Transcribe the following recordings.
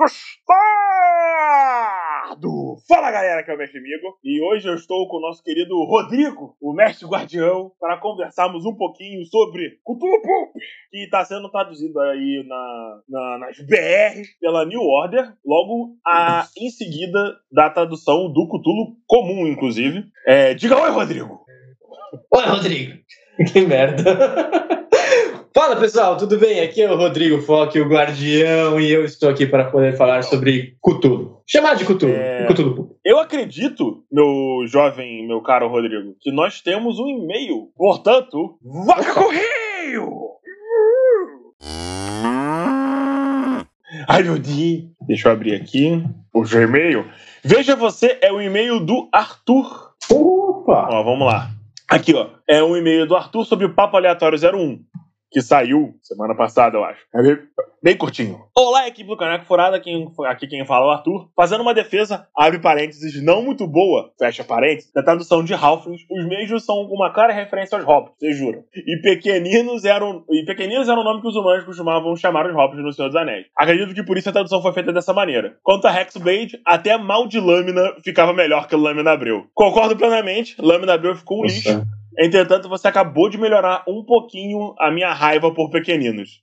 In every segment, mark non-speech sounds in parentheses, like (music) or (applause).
Gostado! Fala galera, que é o Mestre Migo e hoje eu estou com o nosso querido Rodrigo, o Mestre Guardião, para conversarmos um pouquinho sobre Cthulhu Pulp, que está sendo traduzido aí na, na, nas BR pela New Order, logo a, em seguida da tradução do Cthulhu comum, inclusive. É, diga oi, Rodrigo! Oi, Rodrigo! (laughs) Que merda! Fala pessoal, tudo bem? Aqui é o Rodrigo Foque, o Guardião, e eu estou aqui para poder falar sobre Cthulhu. Chamar de Cthulhu. É... Cthulhu. Eu acredito, meu jovem, meu caro Rodrigo, que nós temos um e-mail. Portanto, vaca correio! Ai meu Deus! Deixa eu abrir aqui o Gmail. Veja você, é o e-mail do Arthur. Opa! Ó, vamos lá. Aqui, ó. É um e-mail do Arthur sobre o Papo Aleatório 01 que saiu semana passada, eu acho. É bem, bem curtinho. Olá, equipe do Caneco Furada, aqui, aqui quem fala é o Arthur. Fazendo uma defesa, abre parênteses, não muito boa, fecha parênteses, da tradução de Halflings. Os mesmos são uma clara referência aos hobbits, vocês juram. E pequeninos eram e pequeninos era o nome que os humanos costumavam chamar os hobbits no Senhor dos Anéis. Acredito que por isso a tradução foi feita dessa maneira. Quanto a Hexblade, até mal de lâmina ficava melhor que lâmina Abreu. Concordo plenamente, lâmina Abreu ficou um Nossa. lixo. Entretanto, você acabou de melhorar um pouquinho a minha raiva por pequeninos.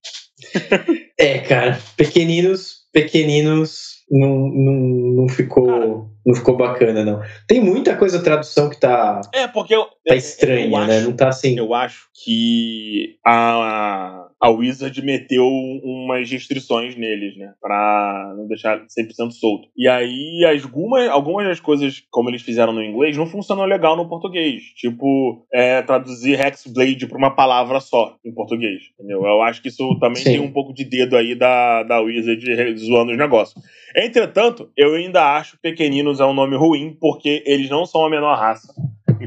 (laughs) É, cara, pequeninos, pequeninos não, não, não ficou. Cara. não ficou bacana, não. Tem muita coisa tradução que tá, É, porque eu. tá eu estranha, acho, né? Não tá assim. Eu acho que a, a Wizard meteu umas restrições neles, né? Pra não deixar 100% solto. E aí, algumas, algumas das coisas, como eles fizeram no inglês, não funcionam legal no português. Tipo, é, traduzir Hexblade pra uma palavra só em português. Entendeu? Eu acho que isso também Sim. tem um pouco de dedo aí da, da Wizard zoando os negócios. Entretanto, eu ainda acho que Pequeninos é um nome ruim, porque eles não são a menor raça.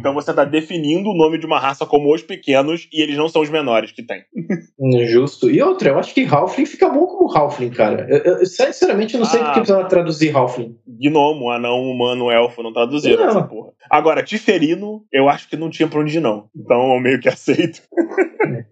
Então você tá definindo o nome de uma raça como os pequenos e eles não são os menores que tem. Justo. E outra, eu acho que Halfling fica bom como Halfling, cara. Eu, eu- sinceramente, eu não sei Ah. porque precisava traduzir Halfling. Gnomo, anão, humano, elfo, não traduziram Não. essa porra. Agora, Tiferino, eu acho que não tinha pra onde ir, não. Então eu meio que aceito. (laughs)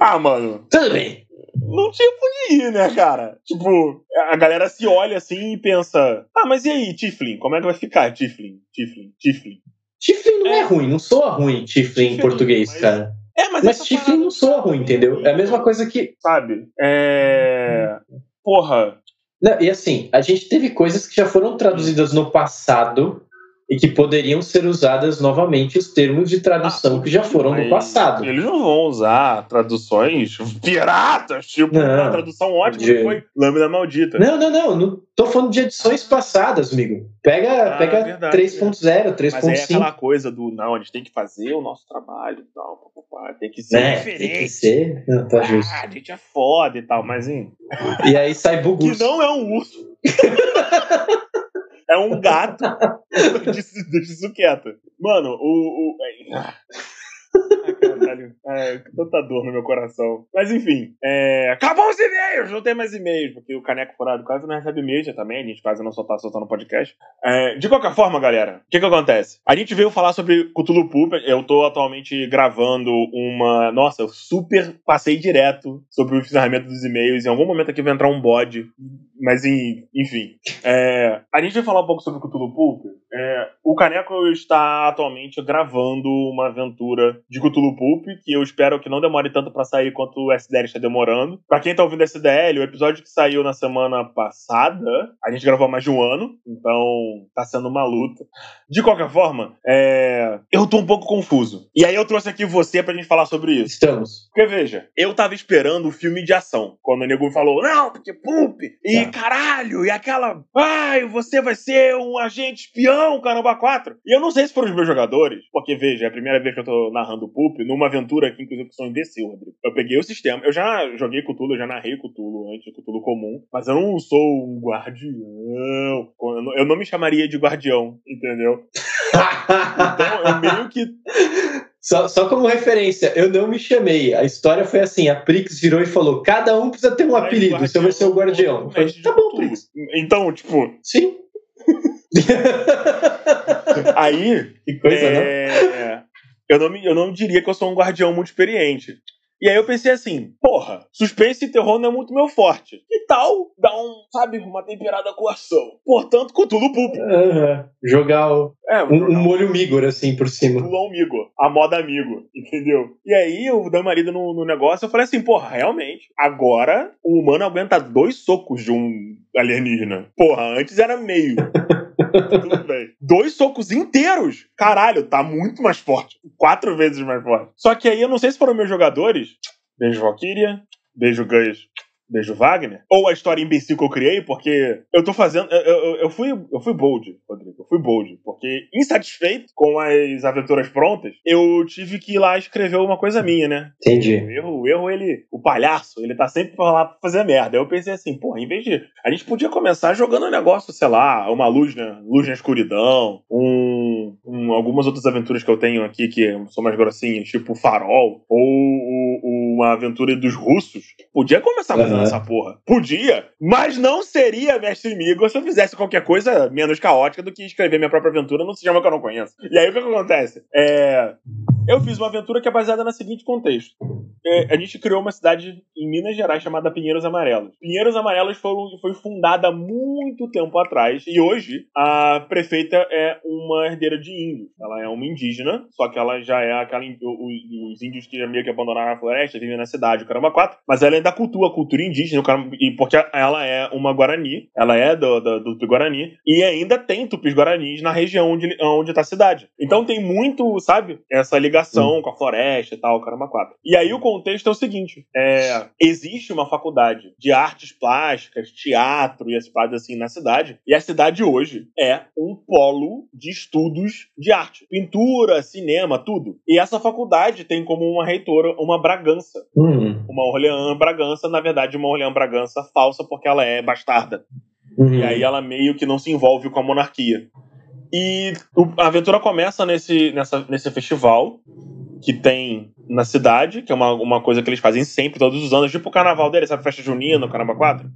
ah, mano, Tudo bem. não tinha pra onde ir, né, cara? Tipo, a galera se olha assim e pensa: ah, mas e aí, Tiflin? Como é que vai ficar, Tiflin? Tiflin, Tiflin. Tiflin não é, É. ruim, não soa ruim Tiflin em Tiflin, português, mas- cara. É, mas, Mas Tiflin não soa ruim, entendeu? É a mesma coisa que. Sabe? É. Porra. Não, e assim, a gente teve coisas que já foram traduzidas no passado e que poderiam ser usadas novamente os termos de tradução que já foram no Mas passado. Eles não vão usar traduções piratas, tipo, Não. uma tradução ótima De- que foi Lâmina Maldita. Não, não, não, não tô falando de edições passadas, amigo. Pega, Ah, pega verdade, 3.0, Mas aí é 3.5. aquela coisa do, não, a gente tem que fazer o nosso trabalho e tal, pá, pá, pá, tem que ser né? Tem que diferente. ser. Não, tá justo. Ah, a gente é foda e tal, mas hein, E aí sai (laughs) que bugus. não é um urso. (laughs) é um gato. (laughs) deixa, deixa isso quieto. Mano, o. o. Ai, caralho. Ai, tanta dor no meu coração. Mas enfim, é... acabou os e-mails! Não tem mais e-mails, porque o Caneco Furado quase não recebe e-mails já também. A gente quase não só tá soltando podcast. É, de qualquer forma, galera, o que que acontece? A gente veio falar sobre Cthulhu Poop. Eu tô atualmente gravando uma. Nossa, eu super passei direto sobre o encerramento dos e-mails. Em algum momento aqui vai entrar um bode. Mas enfim. É, a gente vai falar um pouco sobre Cthulhu Poop. É, o Caneco está atualmente gravando uma aventura de Cthulhu Pulp, que eu espero que não demore tanto pra sair quanto o SDL está demorando. Pra quem tá ouvindo SDL, o episódio que saiu na semana passada, a gente gravou há mais de um ano, então tá sendo uma luta. De qualquer forma, é, eu tô um pouco confuso. E aí eu trouxe aqui você pra gente falar sobre isso. Estamos. Porque veja, eu tava esperando o filme de ação. Quando o nego falou, não, porque Pulp, e Tá. caralho, e aquela, ai, você vai ser um agente espião não, caramba, 4. E eu não sei se foram os meus jogadores, porque veja, é a primeira vez que eu tô narrando o Poop, numa aventura que inclusive sou imbecil, Rodrigo. Eu peguei o sistema, eu já joguei Cthulhu, eu já narrei Cthulhu antes, Cthulhu comum, mas eu não sou um guardião. Eu não me chamaria de guardião, entendeu? então eu meio que (laughs) só, só como referência, eu não me chamei. A história foi assim: a Prix virou e falou: cada um precisa ter um apelido, você vai ser o guardião. Falei, tá bom, Prix. Então, tipo. Sim. (laughs) Aí. Que coisa, é... não? Eu não, me, eu não diria que eu sou um guardião muito experiente. E aí eu pensei assim, porra, suspense e terror não é muito meu forte. Que tal dar um, sabe, uma temperada com ação? Portanto, com tudo pulp. Uhum. Jogar o, é, um, jogar um, molho migor assim por cima. Pulão amigo, a moda amigo, entendeu? E aí eu dei marido no, no negócio eu falei assim, porra, realmente, agora o humano aguenta dois socos de um alienígena. Porra, antes era meio. Tudo bem. Dois socos inteiros. Caralho, tá muito mais forte. Quatro vezes mais forte. Só que aí eu não sei se foram meus jogadores. Beijo, Valkyria. Beijo, Gans. Beijo Wagner, ou a história imbecil que eu criei, porque eu tô fazendo. Eu, eu, eu, fui, eu fui bold, Rodrigo. Eu fui bold. Porque, insatisfeito com as aventuras prontas, eu tive que ir lá escrever uma coisa minha, né? Entendi. O erro, o erro ele. O palhaço, ele tá sempre lá pra fazer merda. Aí eu pensei assim, pô, em vez de. A gente podia começar jogando um negócio, sei lá, uma luz, né? Luz na escuridão, um, um algumas outras aventuras que eu tenho aqui que são mais grossinhas, tipo Farol, ou, ou uma aventura dos russos. Podia começar fazendo uhum. essa porra. Podia, mas não seria Mestre Migo se eu fizesse qualquer coisa menos caótica do que escrever minha própria aventura num sistema que eu não conheço. E aí o que, que acontece? É. Eu fiz uma aventura que é baseada no seguinte contexto. É, a gente criou uma cidade em Minas Gerais chamada Pinheiros Amarelos. Pinheiros Amarelos foram, foi fundada muito tempo atrás e hoje a prefeita é uma herdeira de índios. Ela é uma indígena, só que ela já é aquela. Os, os índios que meio que abandonaram a floresta, vivem na cidade, o caramba quatro, mas ela ainda cultua a cultura indígena, e porque ela é uma Guarani, ela é do, do, do Guarani, e ainda tem tupis Guaranis na região onde, onde tá a cidade. Então tem muito, sabe, essa ligação hum. com a floresta e tal, caramba quatro. E aí o contexto é o seguinte: é, existe uma faculdade de artes plásticas, teatro e as paradas assim na cidade, e a cidade hoje é um polo de estudos de arte. Pintura, cinema, tudo. E essa faculdade tem como uma reitora uma Bragança. Uhum. Uma Orleans Bragança, na verdade, uma Orleans Bragança falsa, porque ela é bastarda. Uhum. E aí ela meio que não se envolve com a monarquia. E a aventura começa nesse, nessa, nesse festival que tem na cidade, que é uma, uma coisa que eles fazem sempre, todos os anos, tipo o carnaval deles, sabe? Festa junina, o Caramba 4.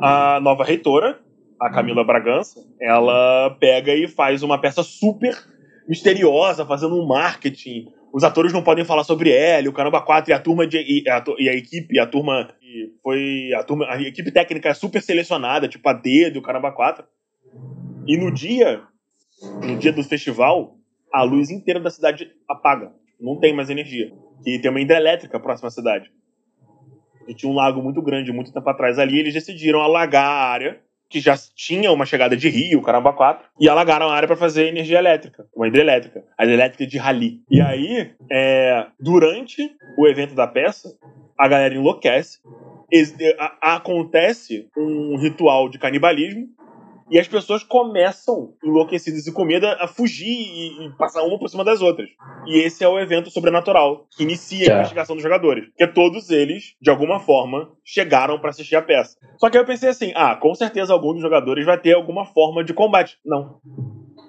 A nova reitora, a Camila Bragança, ela pega e faz uma peça super misteriosa, fazendo um marketing. Os atores não podem falar sobre ela, o Caramba 4 e a turma de, e, a, e a equipe, a turma foi a turma, a equipe técnica é super selecionada, tipo a dedo, o Caramba 4. E no dia, no dia do festival, a luz inteira da cidade apaga. Não tem mais energia. E tem uma hidrelétrica próxima à cidade. E tinha um lago muito grande muito tempo atrás ali, eles decidiram alagar a área que já tinha uma chegada de rio, caramba 4, e alagaram a área para fazer energia elétrica, uma hidrelétrica, a hidrelétrica de Rali. E aí, é, durante o evento da peça, a galera enlouquece, acontece um ritual de canibalismo, e as pessoas começam, enlouquecidas e com medo, a fugir e, e, passar uma por cima das outras. E esse é o evento sobrenatural que inicia a tá. investigação dos jogadores. Porque todos eles, de alguma forma, chegaram para assistir a peça. Só que aí eu pensei assim: ah, com certeza algum dos jogadores vai ter alguma forma de combate. Não.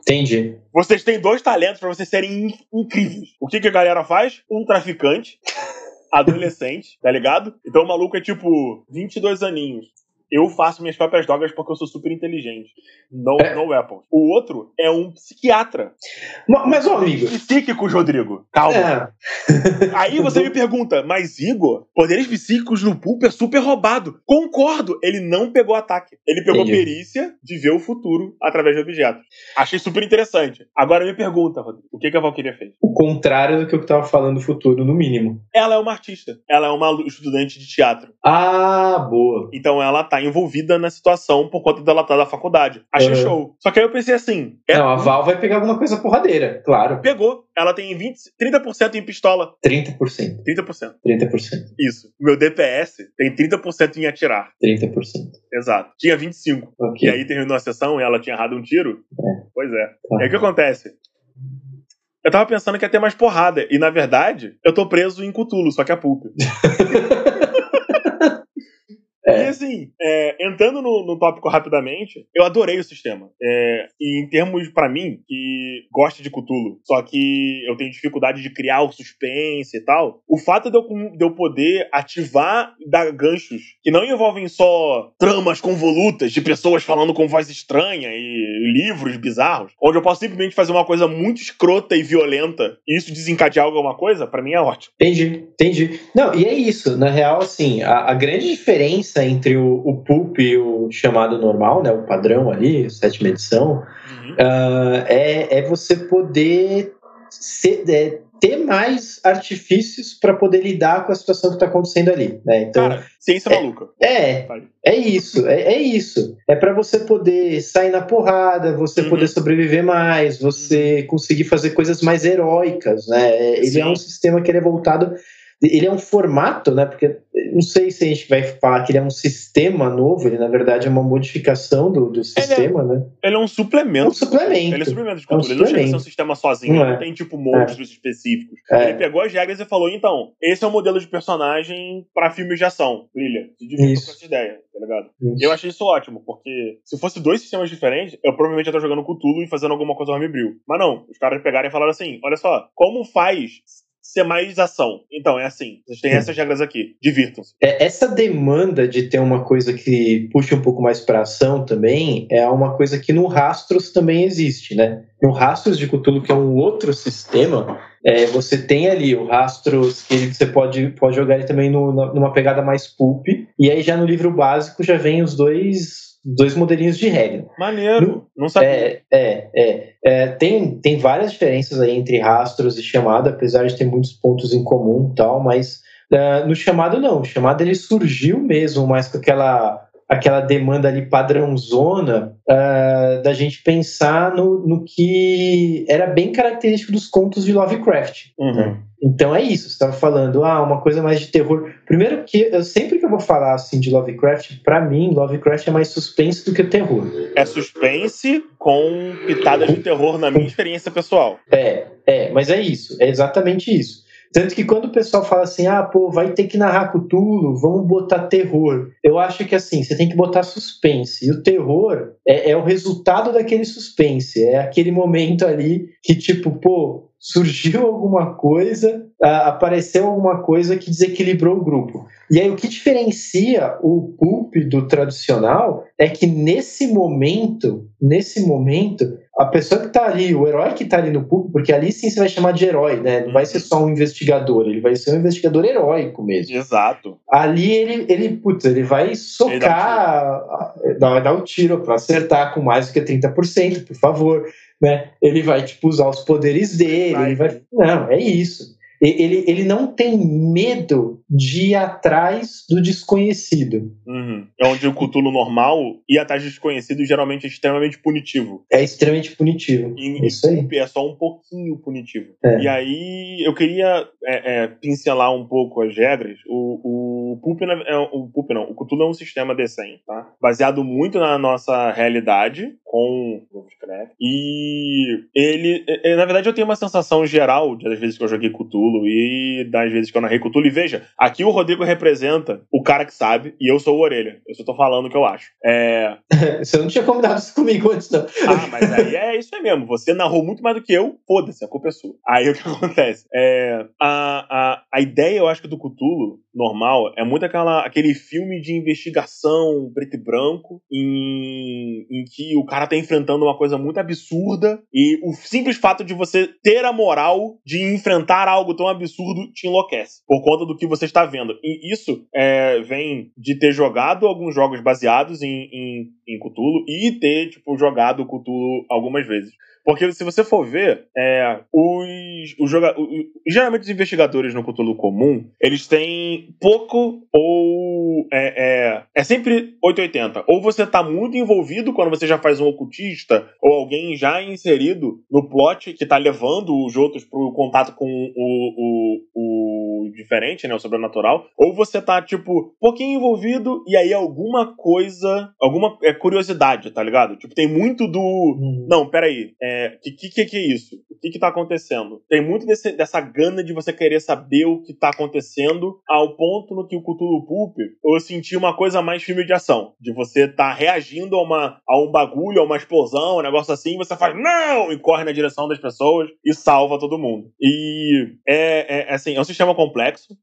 Entendi. Vocês têm dois talentos para vocês serem incríveis. O que, que a galera faz? Um traficante (laughs) adolescente, tá ligado? Então o maluco é tipo 22 aninhos eu faço minhas próprias drogas porque eu sou super inteligente. No, é. no weapons. O outro é um psiquiatra. Mas, mas ó, amigo. Psíquicos, Rodrigo. Calma. É. (laughs) Aí você me pergunta, mas Igor, poderes psíquicos no pulp é super roubado. Concordo, ele não pegou ataque. Ele pegou Entendi. perícia de ver o futuro através de objetos. Achei super interessante. Agora me pergunta, Rodrigo, o que, que a Valkyria fez? O contrário do que eu estava falando do futuro, no mínimo. Ela é uma artista. Ela é uma estudante de teatro. Ah, boa. Então ela tá tá envolvida na situação por conta dela estar tá da faculdade. Achei uhum. show. Só que aí eu pensei assim. É... Não, a Val vai pegar alguma coisa porradeira, claro. Pegou. Ela tem 20, 30% em pistola. 30%. 30%. 30%. Isso. Meu DPS tem 30% em atirar. 30%. Exato. Tinha 25%. Okay. E aí terminou a sessão e ela tinha errado um tiro. É. Pois é. Tá. E aí o que acontece? Eu tava pensando que ia ter mais porrada. E na verdade, eu tô preso em Cthulhu, só que a pulpa. (laughs) É. E assim, é, entrando no, no, tópico rapidamente, eu adorei o sistema. É, e em termos, para mim, que gosta de Cthulhu, só que eu tenho dificuldade de criar o suspense e tal, o fato de eu, de eu poder ativar dar ganchos que não envolvem só tramas convolutas de pessoas falando com voz estranha e livros bizarros, onde eu posso simplesmente fazer uma coisa muito escrota e violenta e isso desencadear alguma coisa, para mim é ótimo. Entendi, entendi. Não, e é isso. Na real, assim, a, a grande diferença diferença entre o, o pulp e o chamado normal, né, o padrão ali, sétima edição, uhum. uh, é, é você poder ser, é, ter mais artifícios para poder lidar com a situação que está acontecendo ali. Né? Então, Cara, ciência é, maluca. É, é isso, é, é isso. É para você poder sair na porrada, você uhum. poder sobreviver mais, você uhum. conseguir fazer coisas mais heróicas. Né? Ele Sim. é um sistema que ele é voltado ele é um formato, né? Porque não sei se a gente vai falar que ele é um sistema novo, ele na verdade é uma modificação do, do sistema, ele é, né? Ele é um suplemento. Um suplemento. Ele é suplemento de cultura. É um ele não chega a ser um sistema sozinho, não, não é. tem tipo monstros é. específicos. É. Ele pegou as regras e falou: então, esse é o modelo de personagem para filmes de ação. Brilha. Se divirta com essa ideia, tá ligado? Isso. Eu achei isso ótimo, porque se fosse dois sistemas diferentes, eu provavelmente ia estar jogando Cthulhu e fazendo alguma coisa Homebrew. Mas não, os caras pegaram e falaram assim: olha só, como faz ser mais ação. Então, é assim. Vocês têm essas regras aqui. Divirtam-se. É, essa demanda de ter uma coisa que puxe um pouco mais para ação também é uma coisa que no Rastros também existe, né? No Rastros de Cthulhu, que é um outro sistema, é, você tem ali o Rastros que você pode, pode jogar ele também no, numa pegada mais pulp. E aí já no livro básico já vem os dois dois modelinhos de regra. Maneiro, não sabia. É, é, é, é, tem, tem várias diferenças aí entre rastros e chamada, apesar de ter muitos pontos em comum e tal, mas uh, no chamado não, o chamado ele surgiu mesmo mais com aquela aquela demanda ali padrãozona uh, da gente pensar no, no que era bem característico dos contos de Lovecraft. Uhum. Então é isso, você estava falando, ah, uma coisa mais de terror. Primeiro que eu sempre que eu vou falar assim de Lovecraft, para mim Lovecraft é mais suspense do que terror. É suspense com pitadas de terror na minha experiência pessoal. É, é, mas é isso, é exatamente isso. Tanto que quando o pessoal fala assim, ah, pô, vai ter que narrar Cthulhu, vamos botar terror. Eu acho que assim, você tem que botar suspense. E o terror é, é o resultado daquele suspense. É aquele momento ali que, tipo, pô, surgiu (laughs) alguma coisa, apareceu alguma coisa que desequilibrou o grupo. E aí o que diferencia o pulp do tradicional é que nesse momento, nesse momento, a pessoa que está ali, o herói que está ali no pulp, porque ali sim você vai chamar de herói, né? Não vai ser só um investigador, ele vai ser um investigador heróico mesmo. Exato. Ali ele, ele putz, ele vai socar, ele dá, um dar o um tiro para acertar com mais do que 30%, por favor né? Ele vai, tipo, usar os poderes dele, vai. ele vai... Não, é isso. Ele, ele não tem medo de ir atrás do desconhecido. Uhum. É onde o Cthulhu normal ir atrás do desconhecido geralmente é extremamente punitivo. É extremamente punitivo. E, Isso aí. é só um pouquinho punitivo. É. E aí eu queria é, é, pincelar um pouco as regras. O, o Pulp, é, o Pulp não, o Cthulhu é um sistema decente, tá? Baseado muito na nossa realidade, com Lovecraft. E ele, na verdade, eu tenho uma sensação geral das vezes que eu joguei Cthulhu e das vezes que eu narrei Cthulhu. E veja, aqui o Rodrigo representa o cara que sabe e eu sou o orelha. Eu só tô falando o que eu acho. É... (laughs) Você não tinha combinado isso comigo antes, não. Ah, mas aí é isso aí mesmo. Você narrou muito mais do que eu, foda-se, a culpa é sua. Aí o que (laughs) acontece? É, a, a, a ideia, eu acho que do Cthulhu normal é muito aquela, aquele filme de investigação preto e branco em, em que o cara tá enfrentando uma coisa muito absurda e o simples fato de você ter a moral de enfrentar algo tão absurdo te enlouquece por conta do que você está vendo. E isso é, vem de ter jogado alguns jogos baseados em, em, em Cthulhu e ter, tipo, jogado Cthulhu algumas vezes. Porque se você for ver, é, os, os jogadores. Geralmente os investigadores no Cthulhu comum, eles têm pouco ou. É, é, é sempre 880. Ou você tá muito envolvido quando você já faz um ocultista, ou alguém já inserido no plot que tá levando os outros pro contato com o, o, o diferente, né? O sobrenatural. Ou você tá, tipo, um pouquinho envolvido e aí alguma coisa, alguma é, curiosidade, tá ligado? Tipo, tem muito do. Uhum. Não, peraí. É, que, que, que é isso? O que que tá acontecendo? Tem muito desse, dessa gana de você querer saber o que tá acontecendo, ao ponto no que o Cthulhu Pulp eu senti uma coisa mais filme de ação. De você tá reagindo a, uma, a um bagulho, a uma explosão, um negócio assim, e você faz não! E corre na direção das pessoas e salva todo mundo. E é, é, é assim, é um sistema complexo,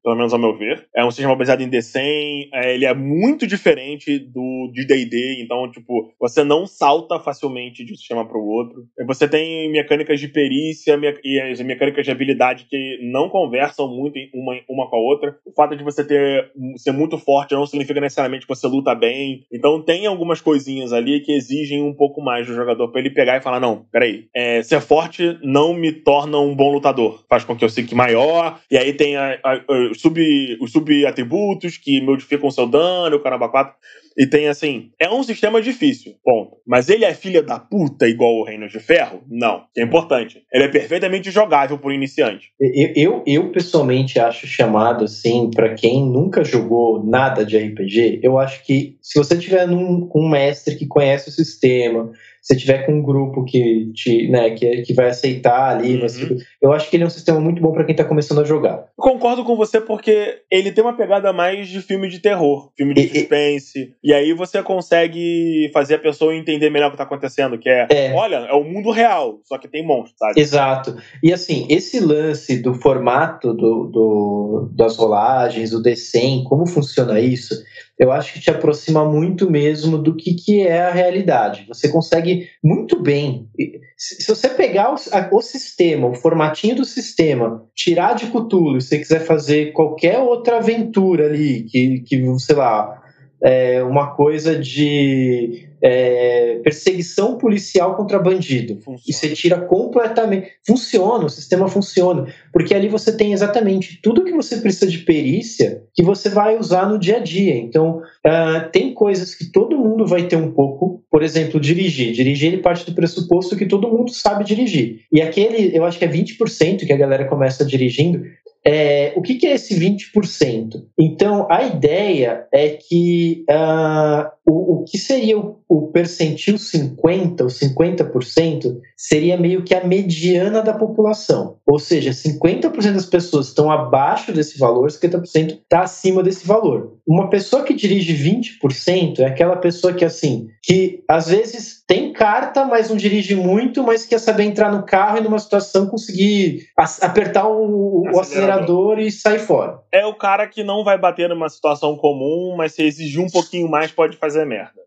pelo menos ao meu ver. É um sistema baseado em D100, é, ele é muito diferente do de D&D, então, tipo, você não salta facilmente de um sistema para o outro. Você tem mecânicas de perícia e as mecânicas de habilidade que não conversam muito uma, uma com a outra. O fato de você ter ser muito forte não significa necessariamente que você luta bem. Então tem algumas coisinhas ali que exigem um pouco mais do jogador para ele pegar e falar: não, peraí, é, ser forte não me torna um bom lutador. Faz com que eu fique maior. E aí tem a, a, sub, os sub-atributos que modificam seu dano, o caramba 4. E tem assim, é um sistema difícil, ponto. Mas ele é filha da puta igual o Reino de Ferro? Não. É importante. Ele é perfeitamente jogável por iniciante. Eu, eu, eu pessoalmente acho chamado assim, para quem nunca jogou nada de RPG, eu acho que se você tiver num, um mestre que conhece o sistema, se tiver com um grupo que te, né, que, que vai aceitar ali, uhum. eu acho que ele é um sistema muito bom para quem tá começando a jogar. concordo com você porque ele tem uma pegada mais de filme de terror, filme de e, suspense, e, e aí você consegue fazer a pessoa entender melhor o que tá acontecendo, que é, é, olha, é o mundo real, só que tem monstros, sabe? Exato. E assim, esse lance do formato do, do das rolagens, do D100, como funciona isso? Eu acho que te aproxima muito mesmo do que, que é a realidade. Você consegue muito bem. Se você pegar o, a, o sistema, o formatinho do sistema, tirar de Cthulhu, se você quiser fazer qualquer outra aventura ali, que, que sei lá, é, uma coisa de é, perseguição policial contra bandido. Funciona. E você tira completamente. Funciona, o sistema funciona. Porque ali você tem exatamente tudo que você precisa de perícia que você vai usar no dia a dia. Então, uh, tem coisas que todo mundo vai ter um pouco. Por exemplo, dirigir. Dirigir ele parte do pressuposto que todo mundo sabe dirigir. E aquele, eu acho que é 20% que a galera começa dirigindo, é, o que, que, é esse 20%? Então, a ideia é que uh, o, o, que seria o, o percentil 50%, ou 50%, seria meio que a mediana da população. Ou seja, 50% das pessoas estão abaixo desse valor, 50% está acima desse valor. Uma pessoa que dirige 20% é aquela pessoa que, assim, que às vezes tem carta, mas não dirige muito, mas quer saber entrar no carro e numa situação conseguir apertar o, o acelerador e sair fora. É o cara que não vai bater numa situação comum, mas se exigir um pouquinho mais pode fazer merda.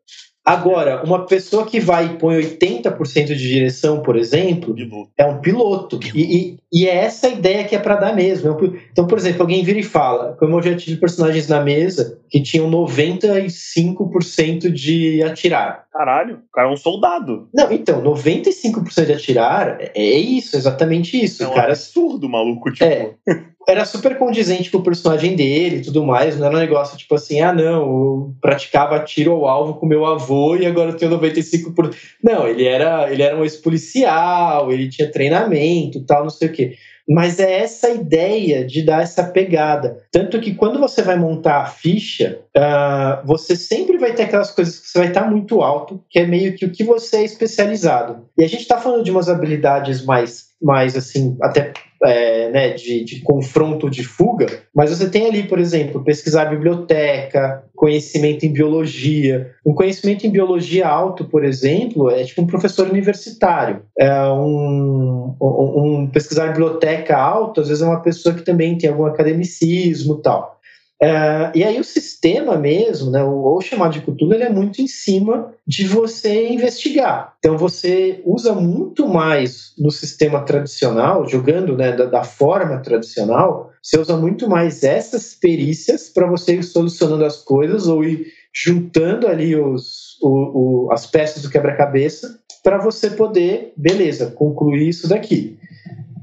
Agora, uma pessoa que vai e põe 80% de direção, por exemplo, piloto. é um piloto. E, e, e, é essa ideia que é para dar mesmo. É então, por exemplo, alguém vira e fala, como eu já tive personagens na mesa que tinham 95% de atirar. Caralho, o cara é um soldado. Não, então, 95% de atirar é isso, exatamente isso. É um cara... absurdo, maluco, tipo. É. (laughs) era super condizente com o personagem dele e tudo mais, não era um negócio tipo assim, ah não, eu praticava tiro ao alvo com meu avô e agora eu tenho 95%. Por... Não, ele era, ele era um ex-policial, ele tinha treinamento tal, não sei o quê. Mas é essa ideia de dar essa pegada. Tanto que quando você vai montar a ficha, uh, você sempre vai ter aquelas coisas que você vai estar muito alto, que é meio que o que você é especializado. E a gente está falando de umas habilidades mais, mais assim, até é, né, de, de, confronto de fuga, mas você tem ali, por exemplo, pesquisar biblioteca, conhecimento em biologia. Um conhecimento em biologia alto, por exemplo, é tipo um professor universitário. É um, um, um pesquisar biblioteca alto, às vezes é uma pessoa que também tem algum academicismo tal. É, e aí o sistema mesmo, né, ou chamado de cultura, ele é muito em cima de você investigar. Então você usa muito mais no sistema tradicional, jogando né, da, da forma tradicional, você usa muito mais essas perícias para você ir solucionando as coisas ou ir juntando ali os, o, o, as peças do quebra-cabeça para você poder, beleza, concluir isso daqui.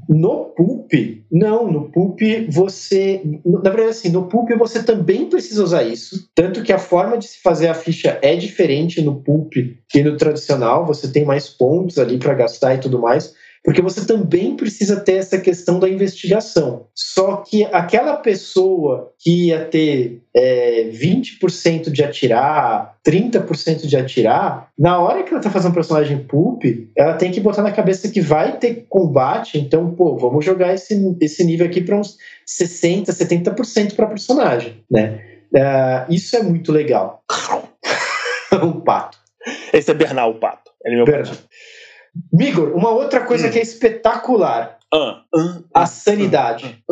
No Pulp, não, no Pulp você. Na verdade, assim, no Pulp você também precisa usar isso. Tanto que a forma de se fazer a ficha é diferente no Pulp e no tradicional. Você tem mais pontos ali para gastar e tudo mais porque você também precisa ter essa questão da investigação. Só que aquela pessoa que ia ter é, 20% de atirar, 30% de atirar, na hora que ela tá fazendo um personagem pulp, ela tem que botar na cabeça que vai ter combate, então, pô, vamos jogar esse, esse nível aqui para uns 60%, 70% para personagem, né? Uh, isso é muito legal. (laughs) um pato. Esse é Bernal, o pato. Ele é meu Bernal. pato. Migor, uma outra coisa hum. que é espetacular. Uh, uh, a sanidade.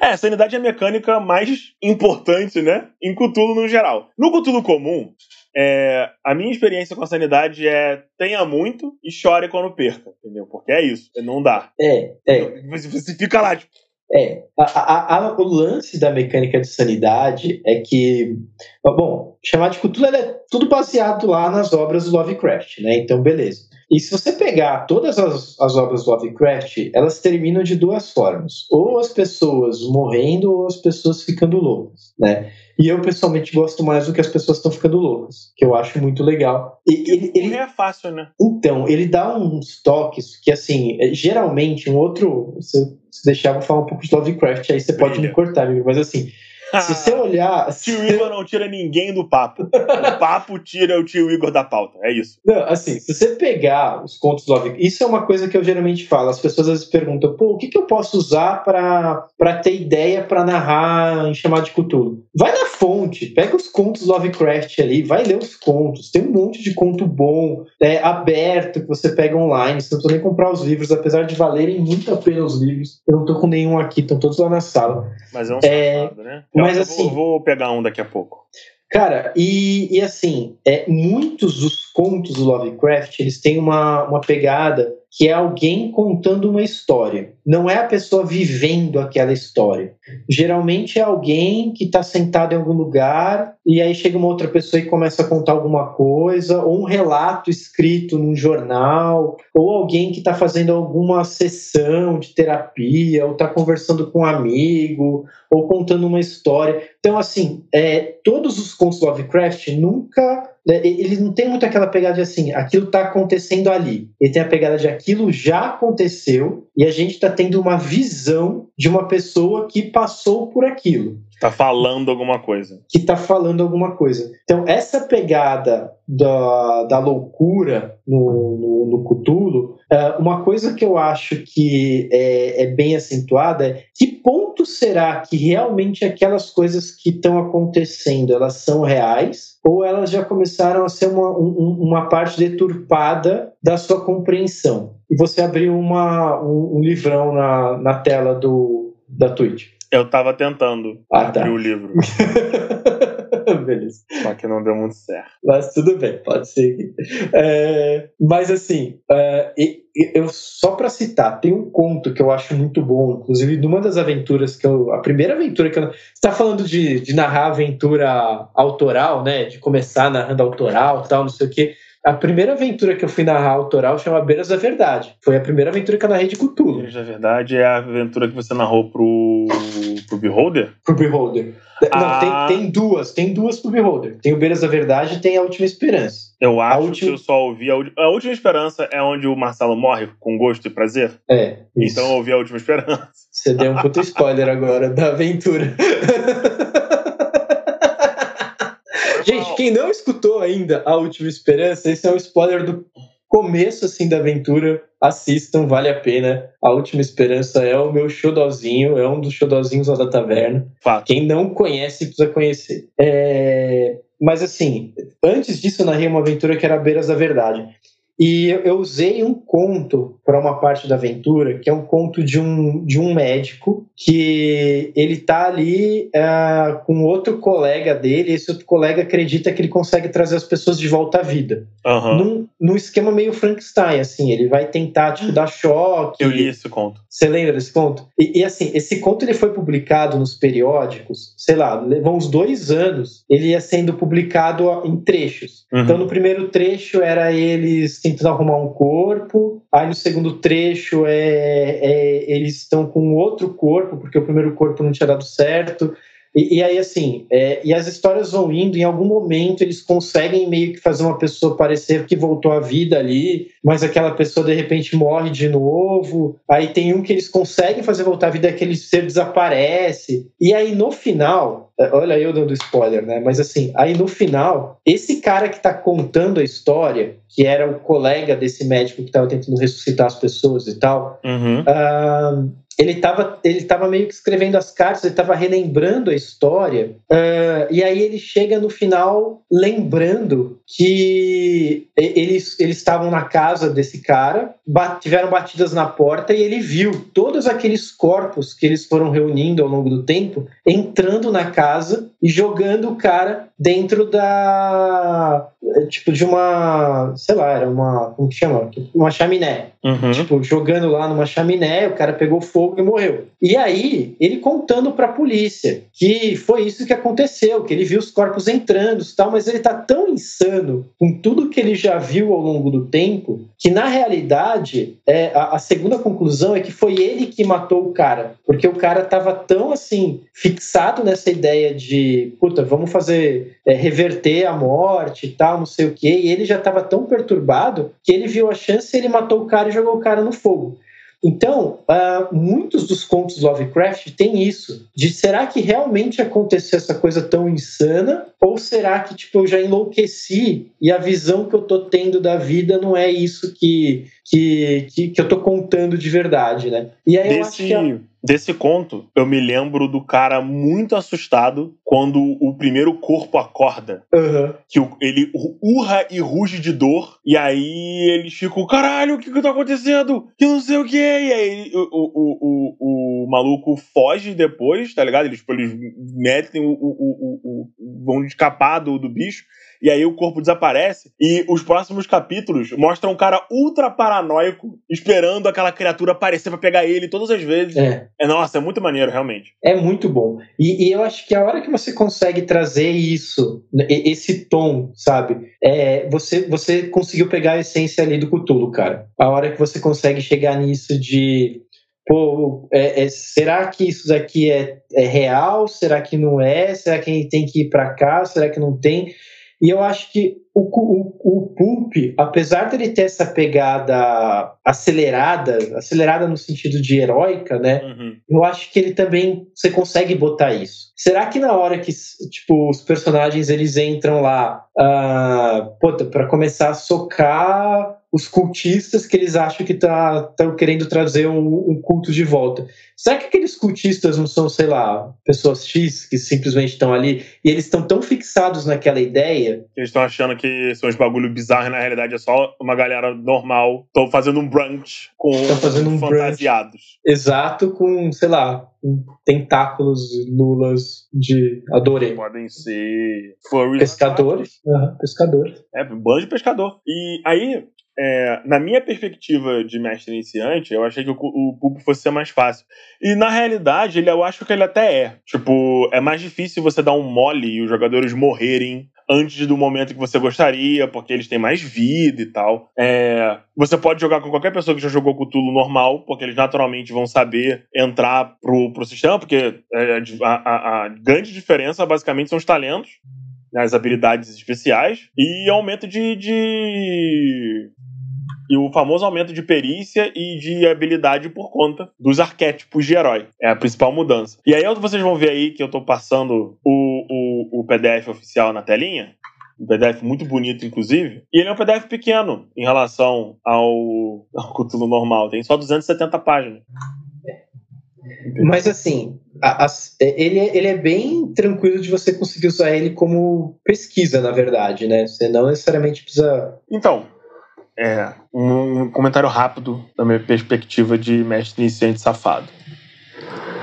É, a sanidade é a mecânica mais importante, né? Em Cthulhu no geral. No Cthulhu comum, é, a minha experiência com a sanidade é tenha muito e chore quando perca, entendeu? Porque é isso, não dá. É, é. Você fica lá, tipo, é, a, a, a, o lance da mecânica de sanidade é que, bom, chamar de cultura é tudo baseado lá nas obras do Lovecraft, né? Então, beleza. E se você pegar todas as, as obras do Lovecraft, elas terminam de duas formas: ou as pessoas morrendo, ou as pessoas ficando loucas, né? E eu pessoalmente gosto mais do que as pessoas estão ficando loucas, que eu acho muito legal. E, ele, ele é fácil, né? Então, ele dá uns toques que, assim, é, geralmente, um outro. Se, se deixar, eu vou falar um pouco de Lovecraft, aí você pode me cortar, amigo, mas assim. Se você olhar. (laughs) Tio Igor não tira ninguém do papo. O papo tira o tio Igor da pauta. É isso. Não, assim, se você pegar os contos do Lovecraft. Isso é uma coisa que eu geralmente falo. As pessoas às vezes perguntam: pô, o que, que eu posso usar para ter ideia para narrar em chamar de Cthulhu? Vai na fonte, pega os contos Lovecraft ali, vai ler os contos. Tem um monte de conto bom, é, aberto, que você pega online. Você não precisa nem comprar os livros, apesar de valerem muito a pena os livros. Eu não tô com nenhum aqui, estão todos lá na sala. Mas é um é, safado, né? Mas eu assim. Vou, vou pegar um daqui a pouco. Cara, e, e assim, é, muitos dos contos do Lovecraft, eles têm uma, uma pegada que é alguém contando uma história. Não é a pessoa vivendo aquela história. Geralmente é alguém que está sentado em algum lugar e aí chega uma outra pessoa e começa a contar alguma coisa, ou um relato escrito num jornal, ou alguém que está fazendo alguma sessão de terapia, ou está conversando com um amigo, ou contando uma história. Então, assim, é, todos os contos Lovecraft nunca ele não tem muito aquela pegada de assim, aquilo está acontecendo ali. Ele tem a pegada de aquilo já aconteceu e a gente está tendo uma visão de uma pessoa que passou por aquilo. Está falando alguma coisa. Que está falando alguma coisa. Então, essa pegada da, da loucura no, no, no Cthulhu, é, uma coisa que eu acho que é, é bem acentuada é que ponto será que realmente aquelas coisas que estão acontecendo elas são reais ou elas já começaram a ser uma, um, uma parte deturpada da sua compreensão? E você abriu uma, um, um livrão na, na tela do, da Twitch. Eu tava tentando ah, tá. abrir tá. o livro. (laughs) Beleza. Só que não deu muito certo. Mas tudo bem, pode ser. É, mas assim, é, eu só para citar, tem um conto que eu acho muito bom, inclusive numa das aventuras que eu. A primeira aventura que eu. Você tá falando de, de narrar aventura autoral, né? De começar narrando autoral tal, não sei o quê. A primeira aventura que eu fui narrar autoral chama Beiras da Verdade. Foi a primeira aventura que eu narrei de Cthulhu. Beiras da Verdade é a aventura que você narrou pro, pro Beholder? Pro Beholder. Ah. Não, tem, tem duas. Tem duas pro Beholder. Tem o Beiras da Verdade e tem a Última Esperança. Eu acho última... que eu só ouvi a, a Última Esperança é onde o Marcelo morre com gosto e prazer? É. Isso. Então eu ouvi a Última Esperança. Você deu um puto spoiler agora da aventura. (laughs) Quem não escutou ainda A Última Esperança, esse é um spoiler do começo assim da aventura. Assistam, vale a pena. A Última Esperança é o meu xodozinho, é um dos xodozinhos lá da taverna. Fato. Quem não conhece precisa conhecer. É... Mas assim, antes disso eu narrei uma aventura que era Beiras da Verdade. E eu usei um conto para uma parte da aventura, que é um conto de um, de um médico que ele tá ali uh, com outro colega dele, e esse outro colega acredita que ele consegue trazer as pessoas de volta à vida. Uhum. Num, num esquema meio Frankenstein, assim, ele vai tentar, tipo, dar choque. Eu li esse conto. Você lembra desse conto? E, e, assim, esse conto ele foi publicado nos periódicos, sei lá, levou uns dois anos, ele ia sendo publicado em trechos. Uhum. Então, no primeiro trecho era eles tentam arrumar um corpo. Aí no segundo trecho é, é eles estão com outro corpo, porque o primeiro corpo não tinha dado certo. E, e aí, assim, é, e as histórias vão indo, em algum momento eles conseguem meio que fazer uma pessoa parecer que voltou à vida ali, mas aquela pessoa de repente morre de novo. Aí tem um que eles conseguem fazer voltar à vida, aquele ser desaparece. E aí no final, é, olha eu dando spoiler, né? Mas assim, aí no final, esse cara que tá contando a história, que era o colega desse médico que estava tentando ressuscitar as pessoas e tal, Uhum. uh, ele estava ele tava meio que escrevendo as cartas, ele estava relembrando a história, uh, e aí ele chega no final lembrando que eles, eles estavam na casa desse cara, bat, tiveram batidas na porta e ele viu todos aqueles corpos que eles foram reunindo ao longo do tempo entrando na casa e jogando o cara dentro da. Tipo, de uma. Sei lá, era uma. Como que chama? Uma chaminé. Uhum. Tipo, jogando lá numa chaminé, o cara pegou fogo e morreu. E aí, ele contando pra polícia que foi isso que aconteceu, que ele viu os corpos entrando e tal, mas ele tá tão insano com tudo que ele já viu ao longo do tempo, que na realidade, é, a, a segunda conclusão é que foi ele que matou o cara. Porque o cara tava tão assim, fixado nessa ideia de, puta, vamos fazer, é, reverter a morte e tal, não sei o quê, e ele já tava tão perturbado que ele viu a chance e ele matou o cara e jogou o cara no fogo. Então, uh, muitos dos contos Lovecraft têm isso, de será que realmente aconteceu essa coisa tão insana, ou será que tipo, eu já enlouqueci e a visão que eu tô tendo da vida não é isso que, que, que, que eu tô contando de verdade, né? E aí eu acho Desse, que... a- desse conto, eu me lembro do cara muito assustado quando o primeiro corpo acorda. Aham. Que ele urra e ruge de dor. E aí eles ficam, caralho, o que que tá acontecendo? Que não sei o que. E aí o, o, o, o, maluco foge depois, tá ligado? Eles, eles metem o, o, o, o- vão escapar do, do bicho. E aí o corpo desaparece. E os próximos capítulos mostram um cara ultra paranoico esperando aquela criatura aparecer pra pegar ele todas as vezes. É. É, nossa, é muito maneiro, realmente. É muito bom. E, e eu acho que a hora que você consegue trazer isso, esse tom, sabe? É, você, você conseguiu pegar a essência ali do Cthulhu, cara. A hora que você consegue chegar nisso de. Pô, é- é- será que isso daqui é, é real? Será que não é? Será que a gente tem que ir pra cá? Será que não tem? E eu acho que o, o, o Pulp, apesar dele ter essa pegada acelerada, acelerada no sentido de heróica, né? Uhum. eu acho que ele também você consegue botar isso. Será que na hora que tipo os personagens eles entram lá, ah, puta, para começar a socar os cultistas que eles acham que tá estão querendo trazer um, um culto de volta. Será que aqueles cultistas não são, sei lá, pessoas X que simplesmente estão ali e eles estão tão fixados naquela ideia? Eles estão achando que são uns bagulho bizarros, na realidade é só uma galera normal. Estão fazendo um brunch com Tão fazendo um fantasiados. Exato, com, sei lá, tentáculos, lulas de adorei. Podem ser. Pescadores? Aham, pescadores. É, bando de pescador. E aí, é, na minha perspectiva de mestre iniciante, eu achei que o, o pulp fosse ser mais fácil. E na realidade, ele, eu acho que ele até é. Tipo, é mais difícil você dar um mole e os jogadores morrerem antes do momento que você gostaria, porque eles têm mais vida e tal. É, você pode jogar com qualquer pessoa que já jogou Cthulhu normal, porque eles naturalmente vão saber entrar pro, pro sistema, porque é, a, a- a grande diferença basicamente são os talentos né, as habilidades especiais e aumento de, de. E o famoso aumento de perícia e de habilidade por conta dos arquétipos de herói. É a principal mudança. E aí vocês vão ver aí que eu tô passando o, o, o PDF oficial na telinha. Um PDF muito bonito, inclusive. E ele é um PDF pequeno em relação ao, ao Cthulhu normal. Tem só 270 páginas. Mas assim, a- as- é- ele, é- ele é bem tranquilo de você conseguir usar ele como pesquisa, na verdade, né? Você não necessariamente precisa. Então, é, um comentário rápido da minha perspectiva de mestre iniciante safado.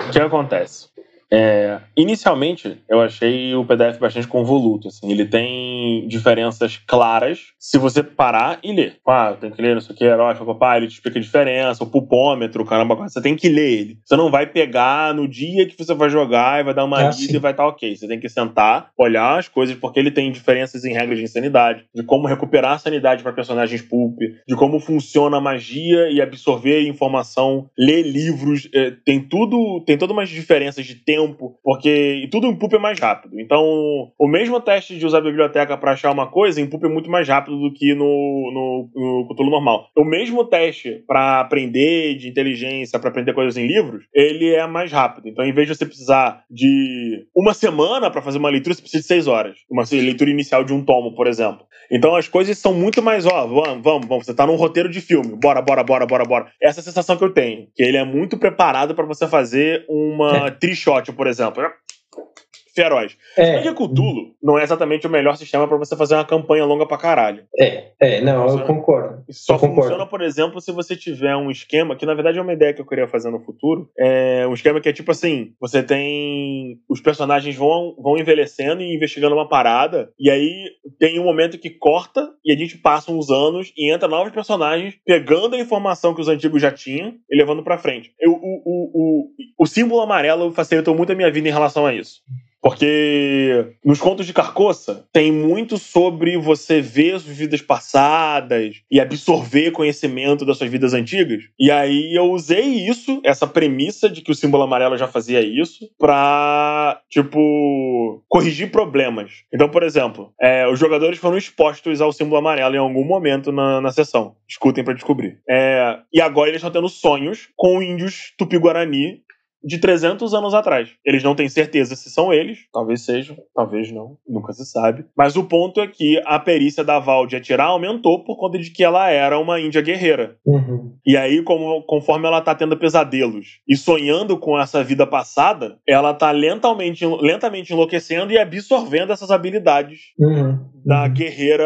O que acontece? É, inicialmente, eu achei o PDF bastante convoluto. Assim, ele tem diferenças claras se você parar e ler. Ah, tem que ler, não sei o que, herói, papai, ele te explica a diferença, o pulpômetro, caramba, você tem que ler ele. Você não vai pegar no dia que você vai jogar e vai dar uma é lida assim. e vai estar tá ok. Você tem que sentar, olhar as coisas, porque ele tem diferenças em regras de insanidade, de como recuperar a sanidade para personagens pulp, de como funciona a magia e absorver informação, ler livros, é, tem tudo, tem todas umas diferenças de tempo, porque tudo em é mais rápido. Então, o mesmo teste de usar a biblioteca para achar uma coisa, em é muito mais rápido do que no, no, no Cthulhu normal. O mesmo teste para aprender de inteligência, para aprender coisas em livros, ele é mais rápido. Então, em vez de você precisar de uma semana para fazer uma leitura, você precisa de seis horas. Uma leitura inicial de um tomo, por exemplo. Então, as coisas são muito mais, ó, vamos, vamos, vamos você tá num roteiro de filme, bora, bora, bora, bora, bora. Essa é a sensação que eu tenho, que ele é muito preparado para você fazer uma é. Por exemplo feroz. É. que Cthulhu não é exatamente o melhor sistema para você fazer uma campanha longa pra caralho. É, é não, funciona. eu concordo. Só eu funciona, concordo. por exemplo, se você tiver um esquema, que na verdade é uma ideia que eu queria fazer no futuro, é um esquema que é tipo assim, você tem... os personagens vão, vão envelhecendo e investigando uma parada, e aí tem um momento que corta, e a gente passa uns anos, e entra novos personagens, pegando a informação que os antigos já tinham, e levando pra frente. Eu, o, o, o, o símbolo amarelo facilitou muito a minha vida em relação a isso. Porque nos contos de Carcoça tem muito sobre você ver as vidas passadas e absorver conhecimento das suas vidas antigas. E aí eu usei isso, essa premissa de que o símbolo amarelo já fazia isso, pra, tipo, corrigir problemas. Então, por exemplo, é, os jogadores foram expostos ao símbolo amarelo em algum momento na, na sessão. Escutem para descobrir. É, e agora eles estão tendo sonhos com índios tupi-guarani de 300 anos atrás. Eles não têm certeza se são eles, talvez sejam, talvez não, nunca se sabe. Mas o ponto é que a perícia da Val de atirar aumentou por conta de que ela era uma índia guerreira. Uhum. E aí, como, conforme ela tá tendo pesadelos e sonhando com essa vida passada, ela tá lentamente, lentamente enlouquecendo e absorvendo essas habilidades uhum. da guerreira.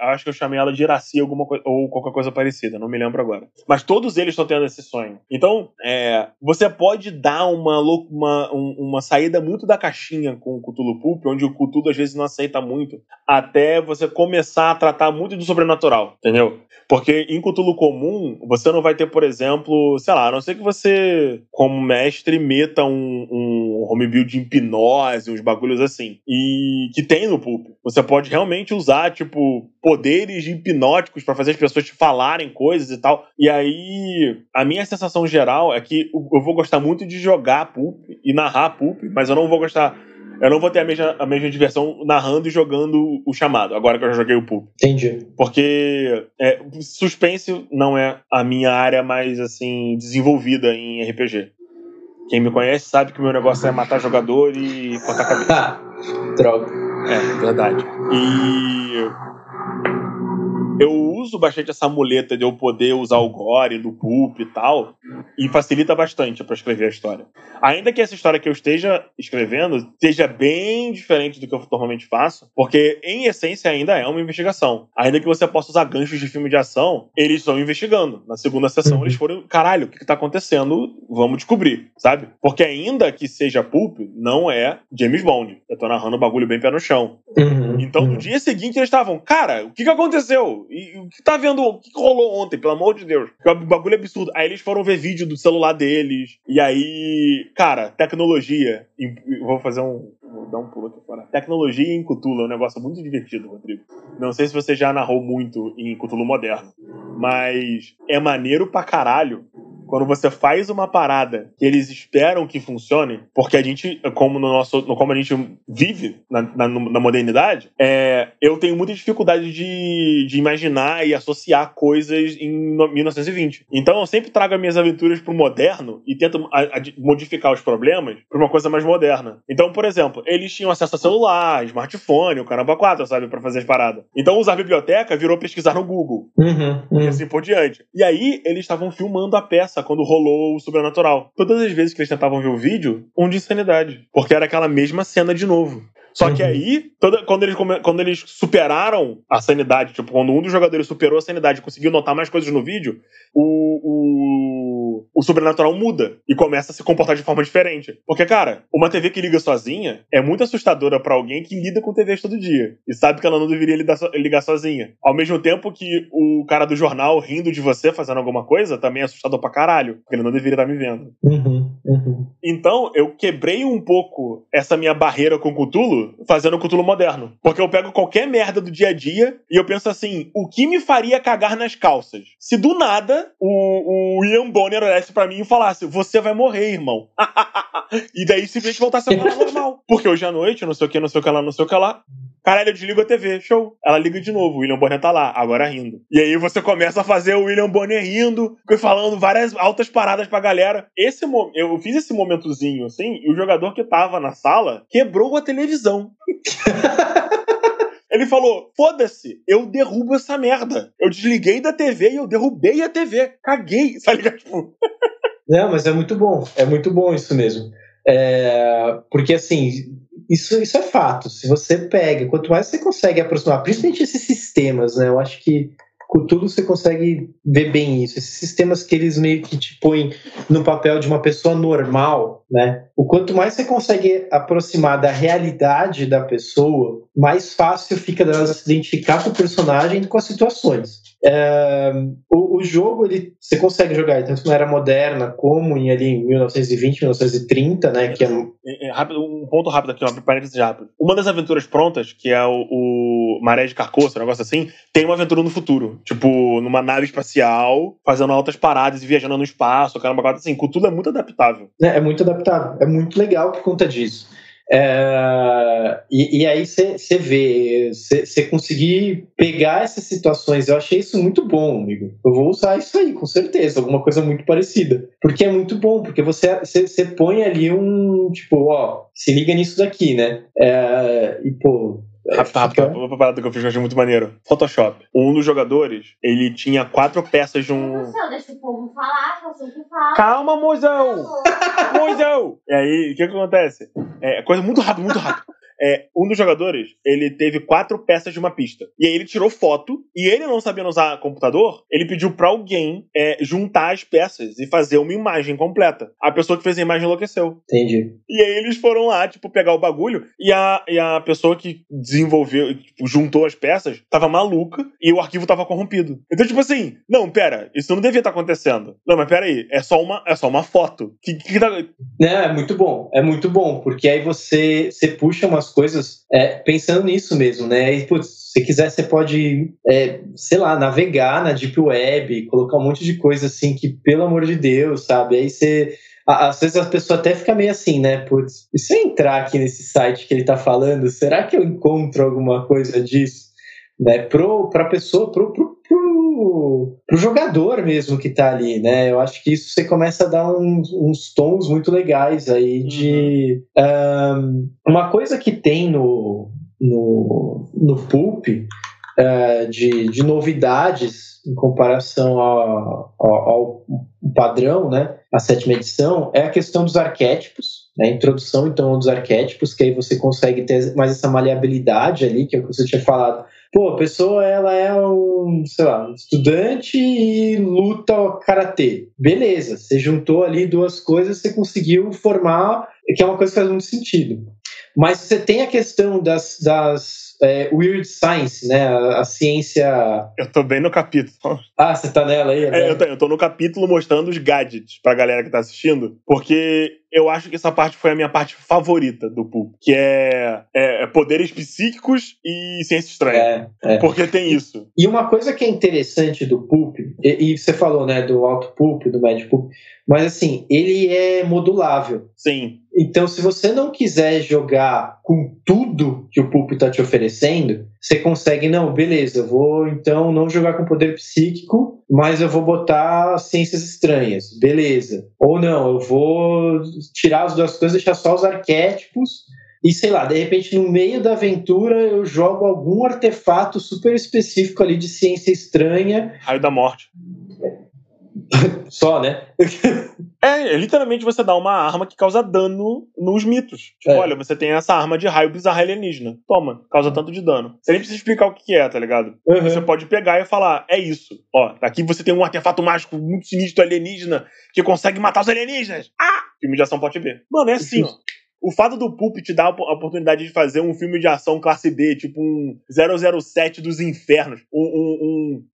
Acho que eu chamei ela de Iraci alguma ou qualquer coisa parecida, não me lembro agora. Mas todos eles estão tendo esse sonho. Então, é, você pode dá uma, uma, uma saída muito da caixinha com o Cthulhu Pulp, onde o Cthulhu às vezes não aceita muito, até você começar a tratar muito do sobrenatural, entendeu? Porque em Cthulhu comum, você não vai ter, por exemplo, sei lá, a não ser que você, como mestre, meta um, um home build de hipnose, uns bagulhos assim, e que tem no Pulp. Você pode realmente usar, tipo, poderes hipnóticos para fazer as pessoas te falarem coisas e tal. E aí, a minha sensação geral é que eu vou gostar muito de de jogar Pulp e narrar Pulp, mas eu não vou gostar. Eu não vou ter a mesma, a mesma diversão narrando e jogando o chamado, agora que eu já joguei o Pulp. Entendi. Porque é, suspense não é a minha área mais assim desenvolvida em RPG. Quem me conhece sabe que o meu negócio é matar jogador e cortar cabeça. (laughs) Droga. É, verdade. E eu uso bastante essa muleta de eu poder usar o gore do pulp e tal, e facilita bastante para escrever a história. Ainda que essa história que eu esteja escrevendo seja bem diferente do que eu normalmente faço, porque em essência ainda é uma investigação. Ainda que você possa usar ganchos de filme de ação, eles estão investigando. Na segunda sessão eles foram, caralho, o que, que tá acontecendo? Vamos descobrir, sabe? Porque ainda que seja pulp, não é James Bond. Eu tô narrando o bagulho bem pé no chão. Uhum, então, no dia seguinte, eles estavam, cara, o que, que aconteceu? E o que tá vendo? O que rolou ontem, pelo amor de Deus? O bagulho é absurdo. Aí eles foram ver vídeo do celular deles. E aí, cara, tecnologia. Vou fazer um. Vou dar um pulo aqui fora. Tecnologia em Cthulhu é um negócio muito divertido, Rodrigo. Não sei se você já narrou muito em Cthulhu moderno, mas é maneiro pra caralho quando você faz uma parada que eles esperam que funcione, porque a gente, como no nosso, como a gente vive na, na, na modernidade, é, eu tenho muita dificuldade de, de imaginar e associar coisas em 1920. Então eu sempre trago as minhas aventuras pro moderno e tento a, a, modificar os problemas para uma coisa mais moderna. Então, por exemplo, eles tinham acesso a celular, smartphone, o caramba 4, sabe, para fazer as paradas. Então usar a biblioteca virou pesquisar no Google. Uhum, uhum. E assim por diante. E aí eles estavam filmando a peça quando rolou o sobrenatural. Todas as vezes que eles tentavam ver o vídeo, um de insanidade. Porque era aquela mesma cena de novo. Só que uhum. aí, toda, quando, eles, quando eles superaram a sanidade, tipo, quando um dos jogadores superou a sanidade e conseguiu notar mais coisas no vídeo, o, o o, o sobrenatural muda e começa a se comportar de forma diferente. Porque, cara, uma TV que liga sozinha é muito assustadora para alguém que lida com TVs todo dia e sabe que ela não deveria lidar, ligar sozinha. Ao mesmo tempo que o cara do jornal rindo de você fazendo alguma coisa também é assustador pra caralho, porque ele não deveria estar me vendo. Uhum, uhum. Então, eu quebrei um pouco essa minha barreira com o Cthulhu fazendo o Cthulhu moderno. Porque eu pego qualquer merda do dia a dia e eu penso assim: o que me faria cagar nas calças? Se do nada o, o Ian Bonner olhasse pra mim e falasse: Você vai morrer, irmão. (laughs) e daí simplesmente voltasse a falar (laughs) normal. Porque hoje à noite, não sei o que, não sei o que lá, não sei o que lá. Caralho, eu desligo a TV, show. Ela liga de novo, o William Bonner tá lá, agora rindo. E aí você começa a fazer o William Bonner rindo, falando várias altas paradas pra galera. Esse eu fiz esse momentozinho assim, e o jogador que tava na sala quebrou a televisão. (laughs) Ele falou: foda-se, eu derrubo essa merda. Eu desliguei da TV e eu derrubei a TV. Caguei, (laughs) tá ligado? Tipo. Não, mas é muito bom. É muito bom isso mesmo. É, porque assim, isso, isso é fato. Se você pega, quanto mais você consegue aproximar, principalmente esses sistemas, né? Eu acho que tudo você consegue ver bem isso. Esses sistemas que eles meio que te põem no papel de uma pessoa normal, né? O quanto mais você consegue aproximar da realidade da pessoa, mais fácil fica dela se identificar com o personagem e com as situações. O, o, jogo ele, você consegue jogar tanto na era moderna como em ali em 1920, 1930, né? Que é... É, é, rápido, um ponto rápido aqui, um parênteses rápido. Uma das aventuras prontas, que é o, o Maré de Carcoça, um negócio assim, tem uma aventura no futuro. Tipo, numa nave espacial, fazendo altas paradas e viajando no espaço, caramba, assim, tudo é muito adaptável. É, é muito adaptável. É muito legal por conta disso. É, e, e, aí você vê, você conseguir pegar essas situações, eu achei isso muito bom, amigo. Eu vou usar isso aí, com certeza, alguma coisa muito parecida. Porque é muito bom, porque você, você, põe ali um, tipo, ó, se liga nisso daqui, né? É, e, pô, Rápido, rápido, uma parada que eu fiz que eu achei muito maneiro. Photoshop. Um dos jogadores, ele tinha quatro peças de um. deixa o povo falar, você que fala. Calma, mozão! mozão! E aí, o que, que acontece? É coisa muito rápido, muito rápido. É, um dos jogadores, ele teve quatro peças de uma pista. E aí ele tirou foto, e ele não sabendo usar computador, ele pediu para alguém é, juntar as peças e fazer uma imagem completa. A pessoa que fez a imagem enlouqueceu. Entendi. E aí eles foram lá, tipo, pegar o bagulho, e a, e a pessoa que desenvolveu, tipo, juntou as peças, tava maluca, e o arquivo tava corrompido. Então, tipo assim, não, pera, isso não devia estar tá acontecendo. Não, mas pera aí, é só uma, é só uma foto. Que, que tá... É, é muito bom, é muito bom, porque aí você, você puxa umas coisas é, pensando nisso mesmo, né? E, putz, se quiser, você pode, é, sei lá, navegar na Deep Web, colocar um monte de coisa assim que, pelo amor de Deus, sabe? Aí você. Às vezes a pessoa até fica meio assim, né? Putz, e se eu entrar aqui nesse site que ele tá falando, será que eu encontro alguma coisa disso? Né? Pro, pra pessoa, pro, pro, pro jogador mesmo que tá ali, né? Eu acho que isso você começa a dar uns, uns tons muito legais aí de. Uhum. Um, uma coisa que tem no, no, no Pulp uh, de, de novidades em comparação ao, ao, ao, padrão, né? A sétima edição, é a questão dos arquétipos, né? A introdução, então, dos arquétipos, que aí você consegue ter mais essa maleabilidade ali, que é o que você tinha falado pô, a pessoa ela é um, sei lá, estudante e luta karatê. Beleza, você juntou ali duas coisas, você conseguiu formar, que é uma coisa que faz muito sentido. Mas você tem a questão das, das é, weird science, né? A, a, ciência. Eu tô bem no capítulo. Ah, você tá nela aí? É, eu, tô, eu tô no capítulo mostrando os gadgets pra galera que tá assistindo, porque eu acho que essa parte foi a minha parte favorita do Pulp, que é, é, é poderes psíquicos e ciência estranha. É, é. Porque tem isso. E uma coisa que é interessante do Pulp, e, e você falou, né, do alto Pulp, do médio Pulp, mas assim, ele é modulável. Sim. Então, se você não quiser jogar com tudo que o Pulp está te oferecendo, você consegue, não, beleza, eu vou então não jogar com poder psíquico, mas eu vou botar ciências estranhas, beleza. Ou não, eu vou tirar as duas coisas, deixar só os arquétipos. E sei lá, de repente no meio da aventura eu jogo algum artefato super específico ali de ciência estranha. Raio da morte. (laughs) Só, né? É, literalmente você dá uma arma que causa dano nos mitos. Tipo, É. olha, você tem essa arma de raio bizarra alienígena. Toma, causa tanto de dano. Você nem precisa explicar o que é, tá ligado? Você Uhum. pode pegar e falar, é isso. Ó, aqui você tem um artefato mágico muito sinistro alienígena que consegue matar os alienígenas. Ah! Filme de ação pode ver. Mano, é assim, ó. O fato do Pulp te dar a op- a oportunidade de fazer um filme de ação classe B, tipo um 007 dos infernos. Um, um-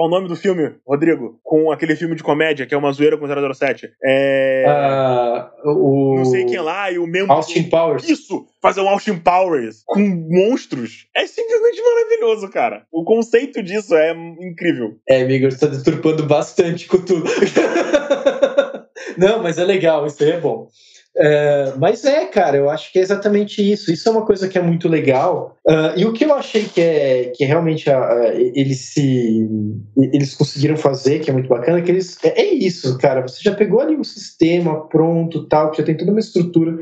Qual o nome do filme, Rodrigo? Com aquele filme de comédia que é uma zoeira com 007. É. Ah, o... Não sei quem lá e o mesmo. Austin Powers. Isso! Fazer um Austin Powers com monstros é simplesmente maravilhoso, cara. O conceito disso é incrível. É, amigo, você tá deturpando bastante com tudo. (laughs) Não, mas é legal, isso aí é bom. É, mas é, cara, eu acho que é exatamente isso. Isso é uma coisa que é muito legal. Ah, e o que eu achei que é que realmente ah, eles se eles conseguiram fazer, que é muito bacana, que eles é, é isso, cara. Você já pegou ali um sistema pronto, tal, que já tem toda uma estrutura.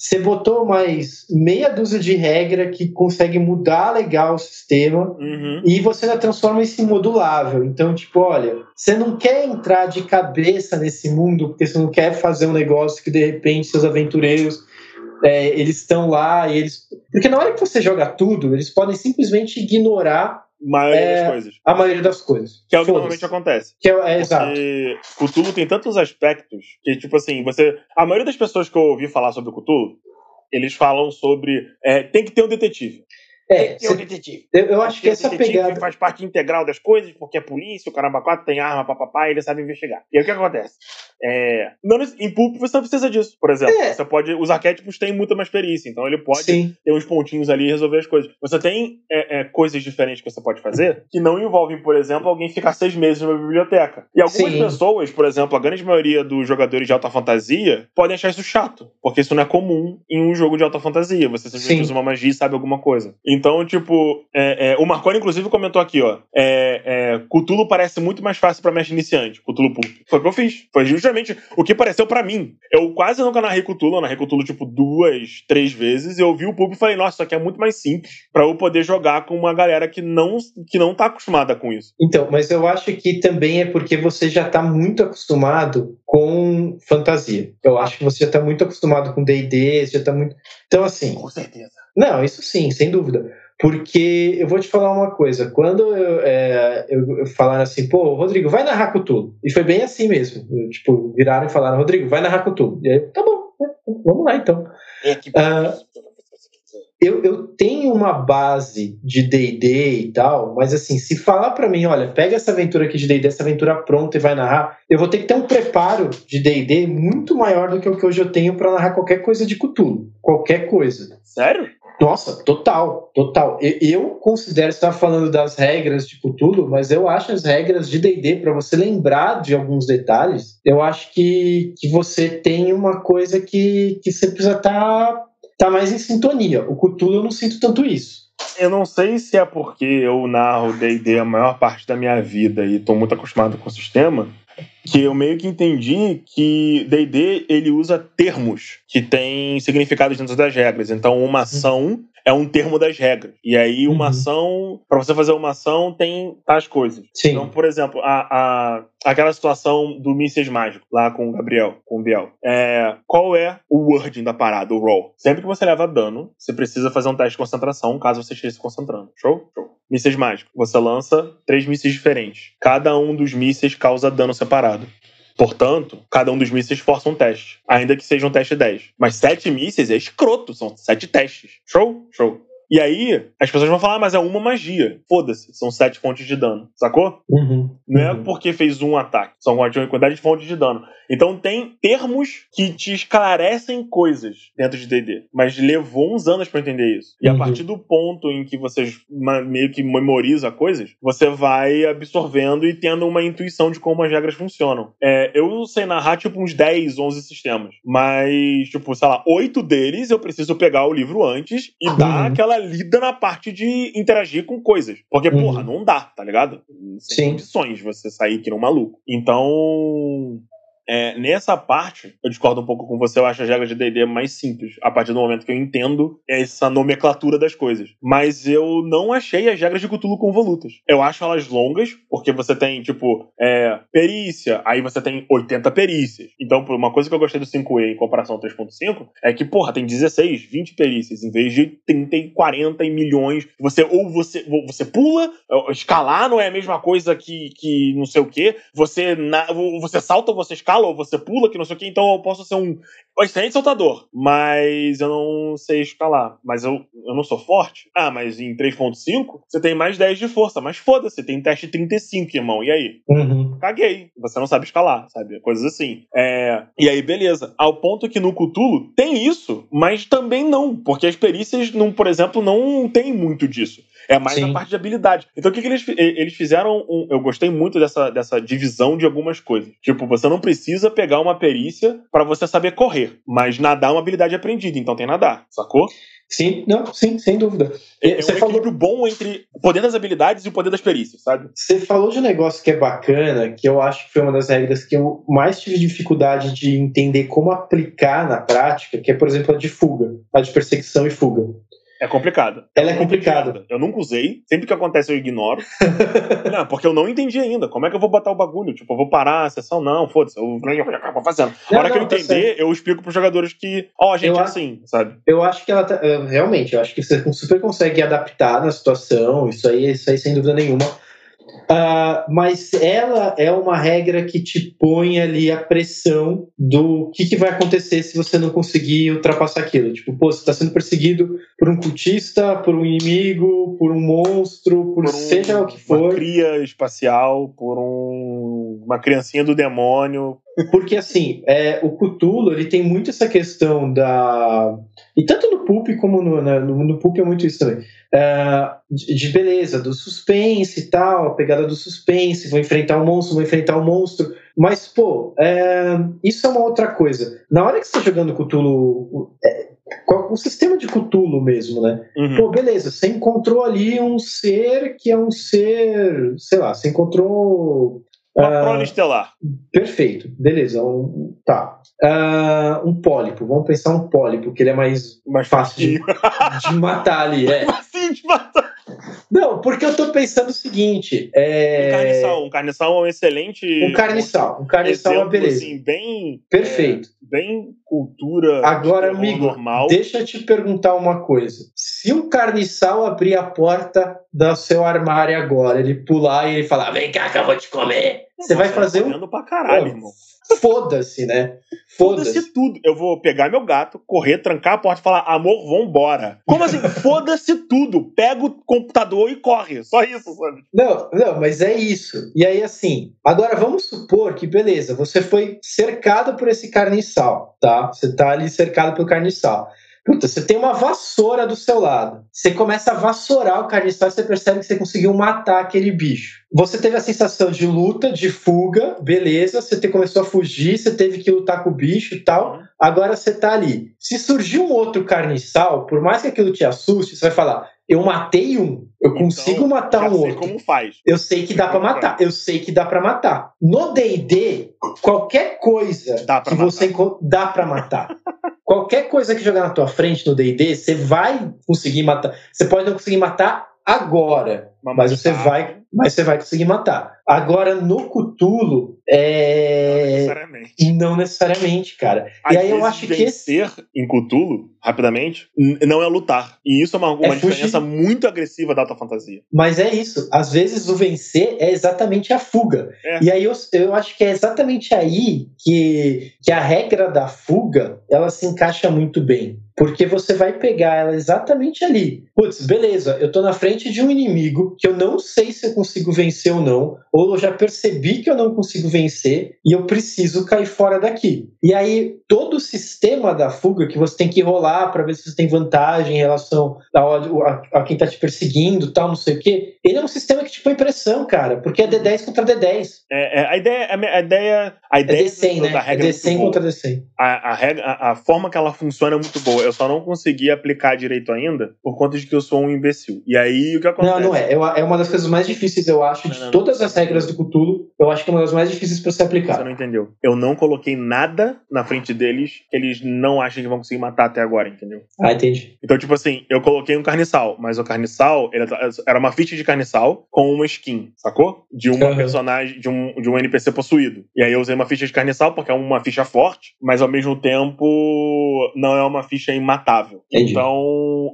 Você botou mais meia dúzia de regra que consegue mudar legal o sistema Uhum. e você ainda transforma isso em modulável. Então, tipo, olha, você não quer entrar de cabeça nesse mundo porque você não quer fazer um negócio que de repente seus aventureiros é, eles estão lá e eles. Porque na hora que você joga tudo, eles podem simplesmente ignorar Maioria É, das coisas. a maioria das coisas. Que é o que normalmente acontece. Que é, é exato. Porque Cthulhu tem tantos aspectos que, tipo assim, você. A maioria das pessoas que eu ouvi falar sobre o Cthulhu, eles falam sobre. é, tem que ter um detetive. É, tem que ter um detetive. eu, eu acho que essa detetive pegada. faz parte integral das coisas, porque é polícia, o caramba 4 tem arma, papapá, e ele sabe investigar. E aí o que acontece? É, não, em Pulp você não precisa disso. Por exemplo, É. você pode. Os arquétipos têm muita mais perícia, então ele pode Sim. ter uns pontinhos ali e resolver as coisas. Você tem é, é, coisas diferentes que você pode fazer que não envolvem, por exemplo, alguém ficar seis meses numa biblioteca. E algumas Sim. pessoas, por exemplo, a grande maioria dos jogadores de alta fantasia, podem achar isso chato, porque isso não é comum em um jogo de alta fantasia. Você simplesmente Sim. usa uma magia e sabe alguma coisa. Então, tipo, é, é, o Marconi, inclusive, comentou aqui, ó. É, Cthulhu parece muito mais fácil pra mestre iniciante. Cthulhu Pulp. Foi o que eu fiz. Foi justamente o que pareceu pra mim. Eu quase nunca narrei Cthulhu, eu narrei Cthulhu, tipo, duas, três vezes. E eu vi o Pulp e falei, nossa, isso aqui é muito mais simples pra eu poder jogar com uma galera que não, que não tá acostumada com isso. Então, mas eu acho que também é porque você já está muito acostumado com fantasia. Eu acho que você já está muito acostumado com D&D, você já está muito... Então, assim, Com certeza. não, isso sim, sem dúvida. Porque eu vou te falar uma coisa, quando eu, é, eu, eu falaram assim, pô, Rodrigo, vai narrar Cthulhu. E foi bem assim mesmo. Eu, tipo, viraram e falaram, Rodrigo, vai narrar Cthulhu. E aí, tá bom, né, vamos lá então. É que... Ah, eu, eu tenho uma base de D&D e tal, mas assim, se falar pra mim, olha, pega essa aventura aqui de D&D, essa aventura pronta e vai narrar, eu vou ter que ter um preparo de D&D muito maior do que o que hoje eu tenho pra narrar qualquer coisa de Cthulhu. Qualquer coisa. Sério? Nossa, total, total. Eu, considero, você estava falando das regras de Cthulhu, mas eu acho as regras de D&D, para você lembrar de alguns detalhes, eu acho que, que você tem uma coisa que, que você precisa estar tá mais em sintonia. O Cthulhu eu não sinto tanto isso. Eu não sei se é porque eu narro D&D a maior parte da minha vida e tô muito acostumado com o sistema, que eu meio que entendi que D&D ele usa termos que têm significados dentro das regras. Então, uma ação é um termo das regras. E aí, uma Uhum. ação, para você fazer uma ação, tem tais coisas. Sim. Então, por exemplo, a, a, aquela situação do Mísseis Mágico, lá com o Gabriel, com o Biel. É, qual é o wording da parada, o roll? Sempre que você leva dano, você precisa fazer um teste de concentração, caso você esteja se concentrando. Show? Show. Mísseis mágicos. Você lança três mísseis diferentes. Cada um dos mísseis causa dano separado. Portanto, cada um dos mísseis força um teste. Ainda que seja um teste 10. Mas sete mísseis é escroto, são sete testes. Show? Show. E aí, as pessoas vão falar, ah, mas é uma magia. Foda-se, são sete pontos de dano. Sacou? Uhum. Não é Uhum. porque fez um ataque, são uma quantidade de fontes de dano. Então tem termos que te esclarecem coisas dentro de D&D, mas levou uns anos pra entender isso. E a Uhum. partir do ponto em que você meio que memoriza coisas, você vai absorvendo e tendo uma intuição de como as regras funcionam. É, eu sei narrar tipo uns 10, 11 sistemas, mas tipo, sei lá, oito deles eu preciso pegar o livro antes e dar Uhum. aquela lida na parte de interagir com coisas. Porque, Uhum. porra, não dá, tá ligado? Sem Sim. condições você sair que nem um maluco. Então. É, nessa parte, eu discordo um pouco com você, eu acho as regras de D&D mais simples, a partir do momento que eu entendo essa nomenclatura das coisas. Mas eu não achei as regras de Cthulhu convolutas. Eu acho elas longas, porque você tem, tipo, é, perícia, aí você tem 80 perícias. Então, uma coisa que eu gostei do 5E em comparação ao 3.5 é que, porra, tem 16, 20 perícias, em vez de 30 e 40 e milhões. Você, ou você, você pula, escalar não é a mesma coisa que, que não sei o que, você, na, você salta ou você escala, ou você pula, que não sei o que, então eu posso ser um excelente saltador, mas eu não sei escalar. Mas eu, eu não sou forte? Ah, mas em 3.5 você tem mais 10 de força, mas foda-se, tem teste 35, irmão, e aí? Uhum. Caguei, você não sabe escalar, sabe? Coisas assim. É... E aí, beleza. Ao ponto que no Cthulhu tem isso, mas também não, porque as perícias, não, por exemplo, não tem muito disso. É mais Sim. a parte de habilidade. Então o que, que eles, eles fizeram? Um, eu gostei muito dessa, dessa divisão de algumas coisas. Tipo, você não precisa pegar uma perícia para você saber correr, mas nadar é uma habilidade aprendida, então tem nadar, sacou? Sim, não, sim, sem dúvida. É, é você um falou bom entre o poder das habilidades e o poder das perícias, sabe? Você falou de um negócio que é bacana, que eu acho que foi uma das regras que eu mais tive dificuldade de entender como aplicar na prática, que é, por exemplo, a de fuga, a de perseguição e fuga. É complicado. Ela é complicada. Eu nunca usei. Sempre que acontece eu ignoro. (laughs) não, porque eu não entendi ainda. Como é que eu vou botar o bagulho? Tipo, eu vou parar a sessão? Não, foda-se. Eu vou fazendo. Na hora não, que eu tá entender, tá eu explico pros jogadores que, ó, oh, a gente eu é assim, sabe? Eu acho que ela tá, realmente, eu acho que você super consegue adaptar na situação. Isso aí, isso aí sem dúvida nenhuma. Uh, mas ela é uma regra que te põe ali a pressão do que, que vai acontecer se você não conseguir ultrapassar aquilo. Tipo, pô, você está sendo perseguido por um cultista, por um inimigo, por um monstro, por, por um, seja o que for. Uma cria espacial, por um, uma criancinha do demônio. Porque assim, é, o Cthulhu ele tem muito essa questão da. E tanto no Pulp como no, né, no, no Pulp é muito isso também uh, de, de, beleza, do suspense e tal, a pegada do suspense, vou enfrentar o um monstro, vou enfrentar o um monstro. Mas, pô, é, isso é uma outra coisa. Na hora que você está jogando Cthulhu. É, o sistema de Cthulhu mesmo, né? Uhum. Pô, beleza, você encontrou ali um ser que é um ser, sei lá, você encontrou uma uh, prole estelar. Perfeito, beleza. Um, tá. Uh, um pólipo, vamos pensar um pólipo, que ele é mais, mais fácil de, (laughs) de, matar ali. É. (laughs) Facinho de matar. Não, porque eu tô pensando o seguinte. É... Um carniçal, um carniçal é um excelente. Um carniçal, um carniçal é uma beleza. Assim, bem. Perfeito. É, bem cultura. Agora, amigo, normal. deixa eu te perguntar uma coisa. Se um carniçal abrir a porta do seu armário agora, ele pular e ele falar: vem cá que eu vou te comer. Você vai fazer um. pra caralho, irmão. Foda-se, né? Foda-se foda tudo. Eu vou pegar meu gato, correr, trancar a porta e falar: amor, vambora. Como assim? (laughs) Foda-se tudo. Pega o computador e corre. Só isso, sabe? Não, não, mas é isso. E aí, assim, agora vamos supor que, beleza, você foi cercado por esse carniçal, tá? Você tá ali cercado pelo carniçal. Puta, você tem uma vassoura do seu lado. Você começa a vassourar o carniçal e você percebe que você conseguiu matar aquele bicho. Você teve a sensação de luta, de fuga, beleza. Você te, começou a fugir, você teve que lutar com o bicho e tal. Agora você tá ali. Se surgir um outro carniçal, por mais que aquilo te assuste, você vai falar: eu matei um, eu então, consigo matar um outro. como faz. Eu sei que dá para matar. Eu sei que dá para matar. No D&D, qualquer coisa que matar. você dá para matar. (laughs) qualquer coisa que jogar na tua frente no D&D, você vai conseguir matar. Você pode não conseguir matar agora, mas, você vai, mas você vai conseguir matar. Agora no Cutulo é não necessariamente, não necessariamente cara. Às e aí eu acho que vencer em Cutulo rapidamente não é lutar. E isso é uma, uma é diferença muito agressiva da alta fantasia. Mas é isso. Às vezes o vencer é exatamente a fuga. É. E aí eu, eu acho que é exatamente aí que, que a regra da fuga ela se encaixa muito bem. Porque você vai pegar ela exatamente ali. Putz, beleza, eu tô na frente de um inimigo que eu não sei se eu consigo vencer ou não, ou eu já percebi que eu não consigo vencer e eu preciso cair fora daqui. E aí, todo o sistema da fuga que você tem que rolar para ver se você tem vantagem em relação a, a, a quem tá te perseguindo, tal, não sei o quê, ele é um sistema que te põe pressão, cara, porque é D10 contra D10. É, é a ideia, a ideia, a ideia é D100, né? da regra é D100 contra D100. A, a, regra, a, a forma que ela funciona é muito boa eu só não consegui aplicar direito ainda por conta de que eu sou um imbecil. E aí o que acontece? Não, não é. Eu, é uma das coisas mais difíceis, eu acho, de Não, não, todas as regras do Cthulhu. Eu acho que é uma das mais difíceis para ser Você aplicada. não entendeu. Eu não coloquei nada na frente deles que eles não acham que vão conseguir matar até agora, entendeu? Ah, entendi. Então, tipo assim, eu coloquei um carniçal, mas o carniçal era uma ficha de carniçal com uma skin, sacou? De uma Uhum. personagem, de um, de um NPC possuído. E aí eu usei uma ficha de carniçal porque é uma ficha forte, mas ao mesmo tempo não é uma ficha imatável. Entendi. Então,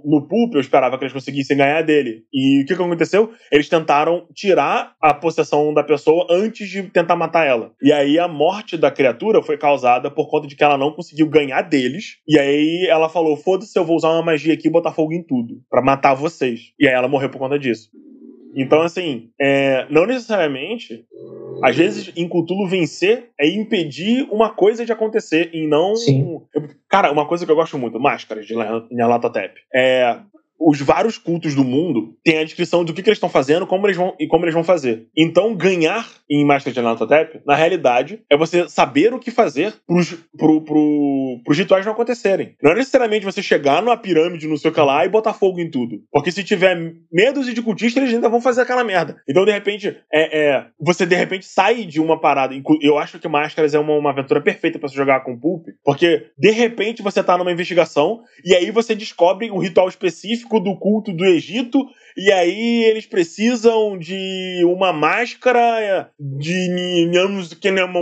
no Pulp eu esperava que eles conseguissem ganhar dele. E o que, que aconteceu? Eles tentaram tirar a possessão da pessoa antes de tentar matar ela. E aí a morte da criatura foi causada por conta de que ela não conseguiu ganhar deles. E aí ela falou: foda-se, eu vou usar uma magia aqui e botar fogo em tudo. Pra matar vocês. E aí ela morreu por conta disso. Então, assim, é, não necessariamente. Às vezes, em Cthulhu, vencer é impedir uma coisa de acontecer e não. Sim. Cara, uma coisa que eu gosto muito, máscaras de Nyarlathotep. É. Os vários cultos do mundo têm a descrição do que, que eles estão fazendo como eles vão, e como eles vão fazer. Então, ganhar em Máscara de Nyarlathotep, na realidade, é você saber o que fazer pros, pro, pro, pros rituais não acontecerem. Não é necessariamente você chegar numa pirâmide, não sei o que lá, e botar fogo em tudo. Porque se tiver medos de cultistas, eles ainda vão fazer aquela merda. Então, de repente, é, é, você de repente sai de uma parada. Eu acho que Máscaras é uma, uma aventura perfeita pra você jogar com Pulp, porque de repente você tá numa investigação e aí você descobre um ritual específico do culto do Egito e aí eles precisam de uma máscara de Nyamus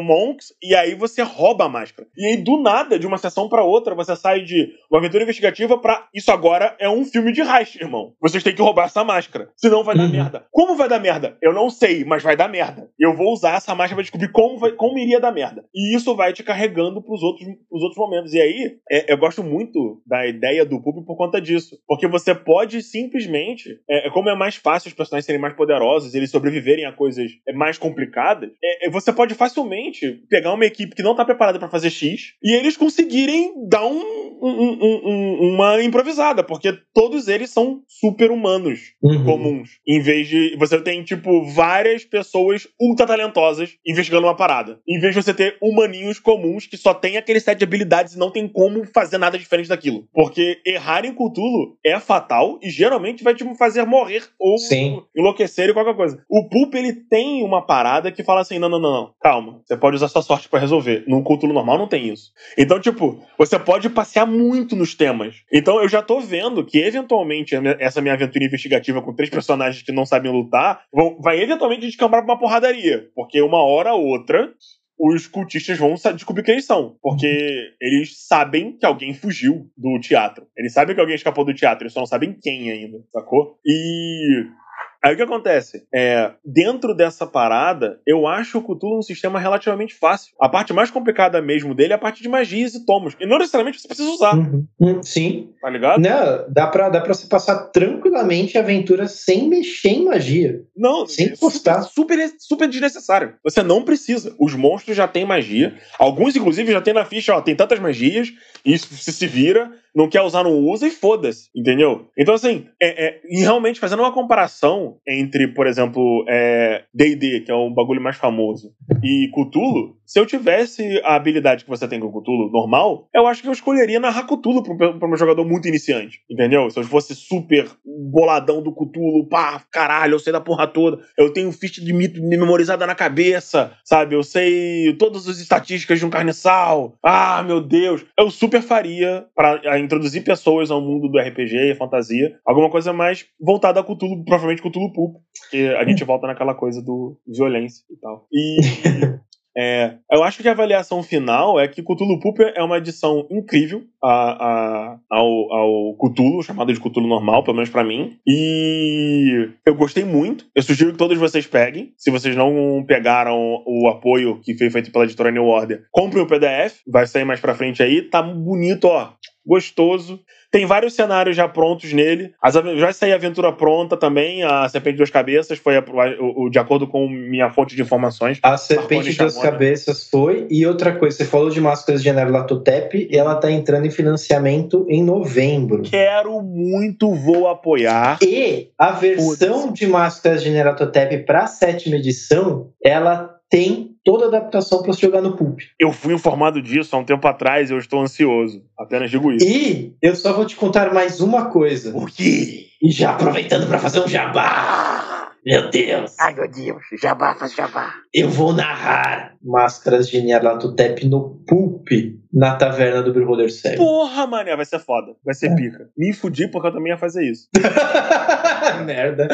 Monks e aí você rouba a máscara. E aí do nada, de uma sessão pra outra, você sai de uma aventura investigativa pra isso agora é um filme de heist, irmão. Vocês têm que roubar essa máscara, senão vai dar Uhum. merda. Como vai dar merda? Eu não sei, mas vai dar merda. Eu vou usar essa máscara pra descobrir como, vai, como iria dar merda. E isso vai te carregando pros outros, pros outros momentos. E aí, é, eu gosto muito da ideia do público por conta disso. Porque você pode simplesmente, é, é como é mais fácil os personagens serem mais poderosos, eles sobreviverem a coisas é, mais complicadas, é, é, você pode facilmente pegar uma equipe que não tá preparada pra fazer X e eles conseguirem dar um- um- um- uma improvisada, porque todos eles são super humanos Uhum. comuns. Em vez de. Você tem, tipo, várias pessoas ultra talentosas investigando uma parada. Em vez de você ter humaninhos comuns que só tem aquele set de habilidades e não tem como fazer nada diferente daquilo. Porque errar em Cthulhu é fatal e geralmente vai te fazer morrer ou Sim. enlouquecer e qualquer coisa. O Pulp, ele tem uma parada que fala assim: não, não, não, não. Calma. Você pode usar sua sorte pra resolver. No Cthulhu normal não tem isso. Então, tipo, você pode passear muito nos temas. Então, eu já tô vendo que, eventualmente, essa minha aventura investigativa com três personagens que não sabem lutar vão- vai eventualmente descambar pra uma porradaria. Porque uma hora ou outra. Os cultistas vão descobrir quem eles são. Porque eles sabem que alguém fugiu do teatro. Eles sabem que alguém escapou do teatro, eles só não sabem quem ainda, sacou? E Aí o que acontece? É, dentro dessa parada, eu acho o Cthulhu um sistema relativamente fácil. A parte mais complicada mesmo dele é a parte de magias e tomos. E não necessariamente você precisa usar, Uhum. Hum, Sim. tá ligado? Não, dá pra, dá pra você passar tranquilamente a aventura sem mexer em magia. Não, Sem é super, postar. super, super desnecessário. Você não precisa. Os monstros já têm magia. Alguns, inclusive, já tem na ficha, ó, tem tantas magias, e isso se se vira, não quer usar, não usa, e foda-se. Entendeu? Então, assim, é, é, e realmente fazendo uma comparação entre, por exemplo, é, D&D, que é o bagulho mais famoso, e Cthulhu, se eu tivesse a habilidade que você tem com o Cthulhu normal, eu acho que eu escolheria narrar Cthulhu pra um, jogador muito iniciante. Entendeu? Se eu fosse super boladão do Cthulhu, pá, caralho, eu sei da porra toda, eu tenho ficha de mito memorizada na cabeça, sabe? Eu sei todas as estatísticas de um carniçal. Ah, meu Deus. Eu super faria pra introduzir pessoas ao mundo do RPG e fantasia, alguma coisa mais voltada a Cthulhu, provavelmente Cthulhu Pulp, porque a gente volta naquela coisa do violência e tal. E (laughs) É, eu acho que a avaliação final é que Cthulhu Pulp é uma edição incrível a, a- ao, ao Cthulhu, chamado de Cthulhu normal, pelo menos pra mim. E eu gostei muito. Eu sugiro que todos vocês peguem. Se vocês não pegaram o apoio que foi feito pela editora New Order, comprem o PDF. Vai sair mais pra frente aí. Tá bonito, ó. Gostoso. Tem vários cenários já prontos nele. As, já saiu a aventura pronta também. A Serpente de Duas Cabeças foi a- o, o- de acordo com minha fonte de informações. A Serpente chamou, né? Cabeças foi. E outra coisa, você falou de Máscaras de Nyarlathotep e ela tá entrando em financiamento em novembro. Quero muito, vou apoiar. E a versão de Máscaras de Nyarlathotep para a sétima edição, ela tem toda adaptação para você jogar no Pulp. Eu fui informado disso há um tempo atrás e eu estou ansioso. Apenas digo isso. E eu só vou te contar mais uma coisa. O quê? E já aproveitando para fazer um jabá. Meu Deus. Ai, meu Deus. Jabá, faz jabá. Eu vou narrar Máscaras de Nyarlathotep no Pulp na taverna do Beholder Sério. Porra, mané, vai ser foda. Vai ser É. pica. Me fudi porque eu também ia fazer isso. (laughs) Merda.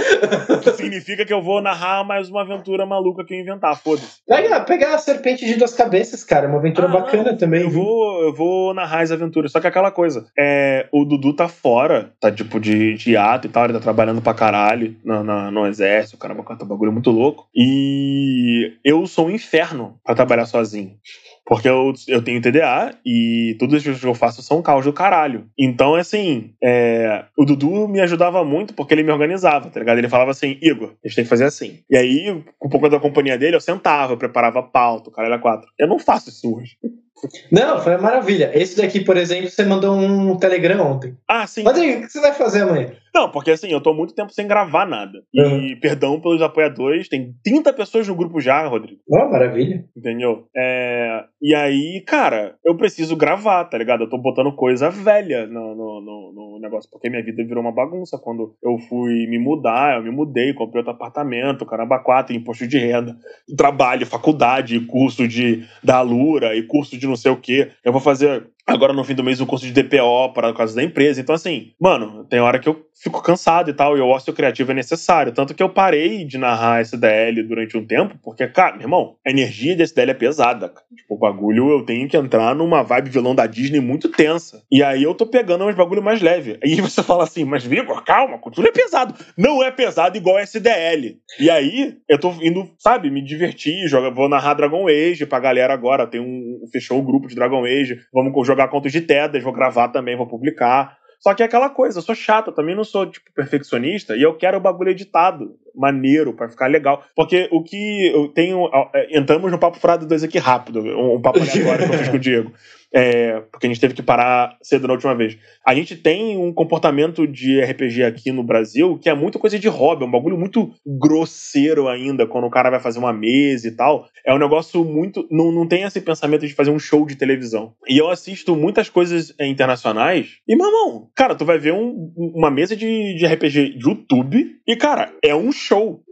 Que significa que eu vou narrar mais uma aventura maluca que eu inventar, foda-se. Pega, pega a serpente de duas cabeças, cara. Uma aventura Ah, bacana não, também. Eu viu? vou, eu vou narrar as aventuras. Só que aquela coisa, é, o Dudu tá fora, tá tipo de, de hiato e tal, ele tá trabalhando pra caralho na, na- no exército, caramba, tá um bagulho muito louco. E eu sou um inferno pra trabalhar sozinho. Porque eu, eu tenho TDA e tudo isso que eu faço são caos do caralho. Então, assim, é, o Dudu me ajudava muito porque ele me organizava, tá ligado? Ele falava assim, Igor, a gente tem que fazer assim. E aí, com um pouco da companhia dele, eu sentava, eu preparava pauta, o cara era quatro. Eu não faço isso hoje. Não, foi uma maravilha. Esse daqui, por exemplo, você mandou um Telegram ontem. Ah, sim. Mas aí, o que você vai fazer amanhã? Não, porque assim, eu tô muito tempo sem gravar nada. E Uhum. perdão pelos apoiadores, tem 30 pessoas no grupo já, Rodrigo. Ó, maravilha. Entendeu? É, E aí, cara, eu preciso gravar, tá ligado? Eu tô botando coisa velha no, no, no- no negócio, porque minha vida virou uma bagunça. Quando eu fui me mudar, eu me mudei, comprei outro apartamento, caramba, quatro, imposto de renda, trabalho, faculdade, curso de da Alura e curso de não sei o quê. Eu vou fazer agora no fim do mês o curso de DPO para causa da empresa. Então, assim, mano, tem hora que eu fico cansado e tal, e o ócio criativo é necessário. Tanto que eu parei de narrar SDL durante um tempo, porque, cara, meu irmão, a energia de SDL é pesada. cara. Tipo, o bagulho eu tenho que entrar numa vibe vilão da Disney muito tensa. E aí eu tô pegando uns bagulho mais leve. Aí (laughs) você fala assim, mas Vigor, calma, cultura é pesado. Não é pesado igual SDL. E aí eu tô indo, sabe, me divertir, vou narrar Dragon Age pra galera agora. Tem um. Fechou o grupo de Dragon Age. Vamos jogar contos de Tedas, vou gravar também, vou publicar. Só que é aquela coisa, eu sou chato, eu também não sou, tipo, perfeccionista e eu quero o bagulho editado, maneiro, pra ficar legal. Porque o que eu tenho. é, Entramos no Papo Frado 2 aqui rápido, um, papo (laughs) aleatório que eu fiz com o Diego. É, porque a gente teve que parar cedo na última vez. A gente tem um comportamento de RPG aqui no Brasil que é muito coisa de hobby, é um bagulho muito grosseiro ainda, quando o cara vai fazer uma mesa e tal. É um negócio muito. Não, não tem esse pensamento de fazer um show de televisão. E eu assisto muitas coisas é, internacionais. E, meu irmão, cara, tu vai ver um- uma mesa de, de RPG de YouTube e, cara, é um show.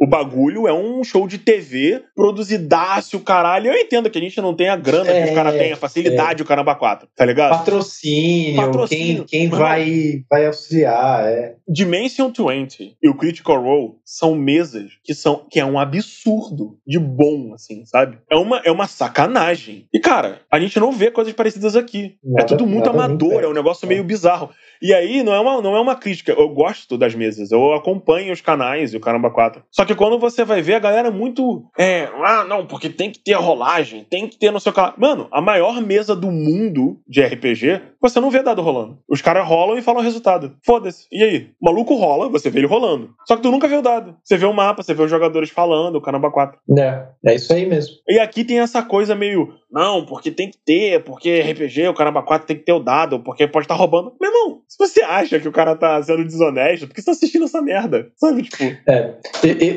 O bagulho é um show de TV produzidaço, o caralho. Eu entendo que a gente não tem a grana que os É, caras têm, a facilidade, o caramba 4, tá ligado? Patrocínio, Patrocínio. quem, quem vai, vai auxiliar, é. Dimension 20 e o Critical Role são mesas que são que é um absurdo de bom, assim, sabe? É uma, é uma sacanagem. E, cara, a gente não vê coisas parecidas aqui. é Nada- tudo muito amador, é um negócio meio bizarro. E aí, não é, uma, não é uma crítica. Eu gosto das mesas, eu acompanho os canais e o Caramba 4. Só que quando você vai ver, a galera é muito. É, ah, não, porque tem que ter rolagem, tem que ter no seu canal. Mano, a maior mesa do mundo de RPG, você não vê dado rolando. Os caras rolam e falam o resultado. Foda-se. E aí? O maluco rola, você vê ele rolando. Só que tu nunca vê o dado. Você vê o mapa, você vê os jogadores falando, o Caramba 4. É, é isso aí mesmo. E aqui tem essa coisa meio, não, porque tem que ter, porque RPG, o Caramba 4 tem que ter o dado, porque pode estar roubando. Meu irmão, se você acha que o cara tá sendo desonesto, por que você tá assistindo essa merda? Sabe, tipo. É.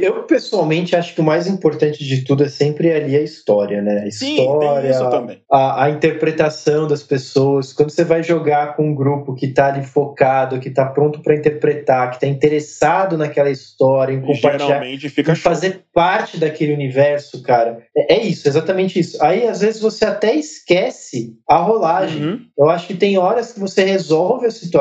Eu, pessoalmente, acho que o mais importante de tudo é sempre ali a história, né? A Sim, história, tem isso também. a, a interpretação das pessoas. Quando você vai jogar com um grupo que tá ali focado, que tá pronto para interpretar, que tá interessado naquela história, em compartilhar, show. fazer parte daquele universo, cara. É, é isso, exatamente isso. Aí, às vezes, você até esquece a rolagem. Uhum. Eu acho que tem horas que você resolve a situação,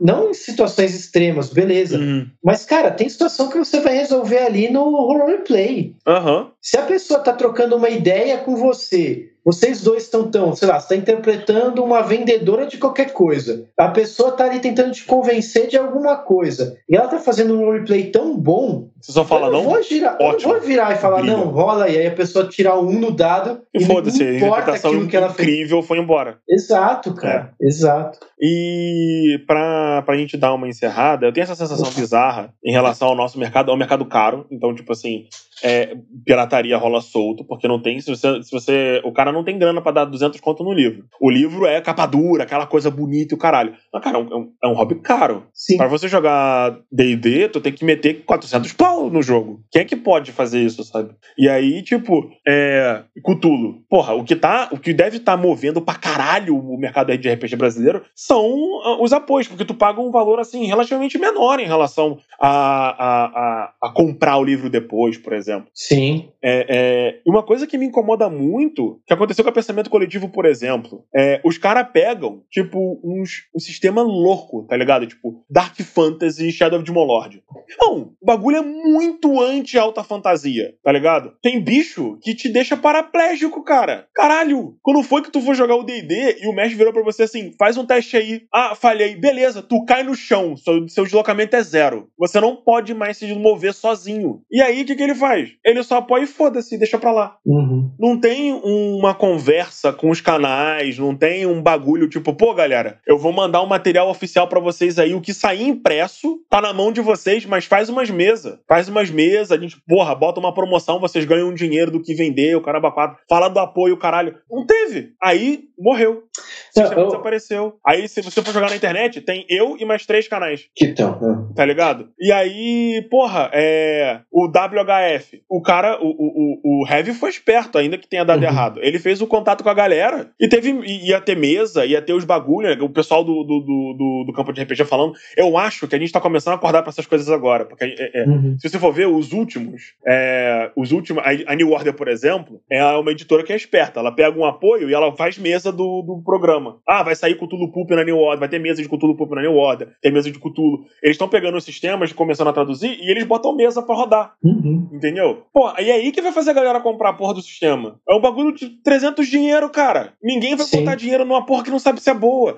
não em situações extremas, beleza. Uhum. Mas, cara, tem situação que você vai resolver ali no roleplay. Aham. Se a pessoa tá trocando uma ideia com você, vocês dois estão tão, sei lá, você tá interpretando uma vendedora de qualquer coisa. A pessoa tá ali tentando te convencer de alguma coisa. E ela tá fazendo um roleplay tão bom. Você só fala, não, não? vou girar, Ótimo. vou virar e falar, Brilha. não, rola aí. Aí a pessoa tirar um no dado E foda-se, a interpretação aquilo que ela fez. incrível foi embora. Exato, cara. É. Exato. E pra, pra gente dar uma encerrada, eu tenho essa sensação bizarra em relação ao nosso mercado, ao mercado caro. Então, tipo assim, é, pirataria rola solto, porque não tem. Se você, se você. O cara não tem grana pra dar 200 conto no livro. O livro é capa dura, aquela coisa bonita e o caralho. Mas, cara, é um, é um hobby caro. Sim. Pra você jogar DD, tu tem que meter 400 pau no jogo. Quem é que pode fazer isso, sabe? E aí, tipo, é. Cutulo. Porra, o que, tá, o que deve estar movendo pra caralho o mercado de RPG brasileiro são ah, os apoios, porque tu paga um valor, assim, relativamente menor em relação a, a, a, a comprar o livro depois, por exemplo. Sim. É, é, uma coisa que me incomoda muito, que aconteceu com o pensamento coletivo, por exemplo, é os caras pegam, tipo, uns, um sistema louco, tá ligado? Tipo, Dark Fantasy Shadow of Moloch. Não, o bagulho é muito anti-alta fantasia, tá ligado? Tem bicho que te deixa paraplégico, cara. Caralho, quando foi que tu for jogar o D&D e o mestre virou pra você assim, faz um teste aí. Ah, falhei. Beleza, tu cai no chão, seu, seu deslocamento é zero. Você não pode mais se mover sozinho. E aí, o que, que ele faz? Ele só apoia e foda-se, deixa pra lá. Uhum. Não tem uma conversa com os canais, não tem um bagulho tipo, pô, galera, eu vou mandar um material oficial para vocês aí, o que sair impresso tá na mão de vocês, mas faz umas mesas. Faz umas mesas, a gente, porra, bota uma promoção, vocês ganham um dinheiro do que vender, o caramba quatro. Fala do apoio, caralho. Não teve. Aí, morreu. O sistema eu- desapareceu. Aí, se você for jogar na internet, tem eu e mais três canais Que então. né? tá ligado? E aí, porra, é. O WHF, o cara, o, o, o o Heavy foi esperto, ainda que tenha dado Uhum. errado. Ele fez o contato com a galera e teve. ia ter mesa, ia ter os bagulho, né? O pessoal do, do, do, do- campo de RPG falando. Eu acho que a gente tá começando a acordar pra essas coisas agora. Porque é, é, Uhum. se você for ver os últimos, é, os últimos, a, New Order, por exemplo, é uma editora que é esperta. Ela pega um apoio e ela faz mesa do, do programa. Ah, vai sair Cthulhu Pulp na New Order, vai ter mesa de Cthulhu Pulp na New Order, tem mesa de Cthulhu. Eles estão pegando os sistemas, começando a traduzir, e eles botam mesa pra rodar. Uhum. Entendeu? Pô, e aí que vai fazer a galera comprar a porra do sistema? É um bagulho de 300 dinheiro, cara. Ninguém vai Sim. botar dinheiro numa porra que não sabe se é boa.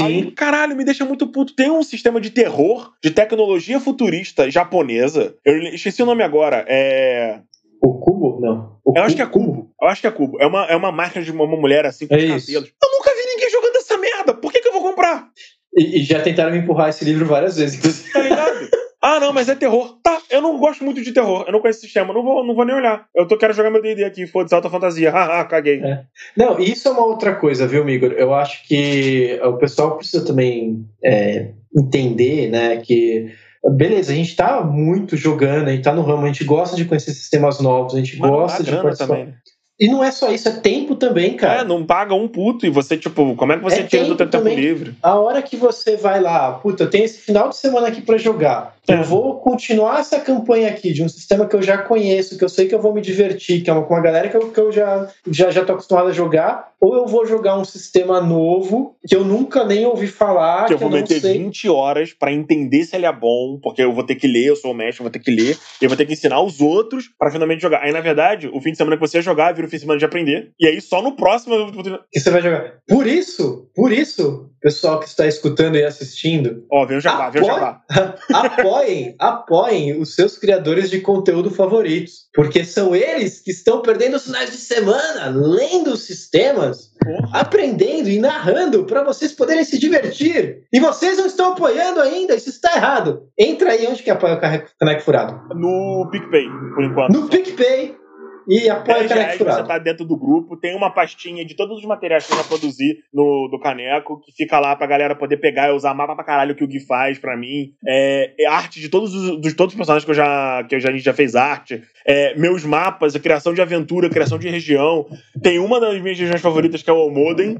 Aí, Sim. caralho, me deixa muito puto. Tem um sistema de terror, de tecnologia futurista japonesa. Eu esqueci o nome agora. É. O cubo? Não. O Eu acho que é Cubo. Eu acho que é Cubo. É uma, é uma máquina de uma, mulher assim com É os isso. cabelos. Eu nunca vi ninguém jogando essa merda. Por que, que eu vou comprar? E, e já tentaram me empurrar esse livro várias vezes, inclusive. Tá ligado? (laughs) ah, não, mas é terror. Tá, eu não gosto muito de terror. Eu não conheço esse sistema. Não vou, não vou nem olhar. Eu tô, quero jogar meu DD aqui. Foda-se, alta fantasia. Haha, caguei. É. Não, e isso é uma outra coisa, viu, Migor? Eu acho que o pessoal precisa também é, entender, né, que beleza, a gente tá muito jogando, a gente tá no ramo, a gente gosta de conhecer sistemas novos, a gente dá gosta de participar. também. né? E não é só isso, é tempo também, cara. É, não paga um puto e você, tipo, como é que você É tira do teu tempo também. livre? A hora que você vai lá, puta, eu tenho esse final de semana aqui pra jogar. Eu vou continuar essa campanha aqui de um sistema que eu já conheço, que eu sei que eu vou me divertir, que é uma, com uma galera que eu, que eu já, já, já tô acostumado a jogar. Ou eu vou jogar um sistema novo que eu nunca nem ouvi falar, que eu vou meter sei. 20 horas pra entender se ele é bom, porque eu vou ter que ler, eu sou o mestre, eu vou ter que ler, e eu vou ter que ensinar os outros pra finalmente jogar. Aí, na verdade, o fim de semana que você ia jogar vira o fim de semana de aprender, e aí só no próximo eu vou- que você vai jogar. Por isso, por isso, pessoal que está escutando e assistindo, Ó, vem o jabá, vem o Apoia- jabá. apoiem, apoiem os seus criadores de conteúdo favoritos, porque são eles que estão perdendo os finais de semana lendo os sistemas, aprendendo e narrando para vocês poderem se divertir. E vocês não estão apoiando ainda, isso está errado. Entra aí onde que apoia o Caneco Furado. No PicPay, por enquanto. No PicPay e apoia o 10 Caneco reais você Furado. tá dentro do grupo, tem uma pastinha de todos os materiais que eu já produzi no, do Caneco, que fica lá pra galera poder pegar e usar mapa pra caralho que o Gui faz pra mim. É, é arte de todos os, dos, todos os personagens que, eu já, que eu já, a gente já fez arte. É, meus mapas, a criação de aventura, a criação de região. Tem uma das minhas regiões favoritas que é o Almoden,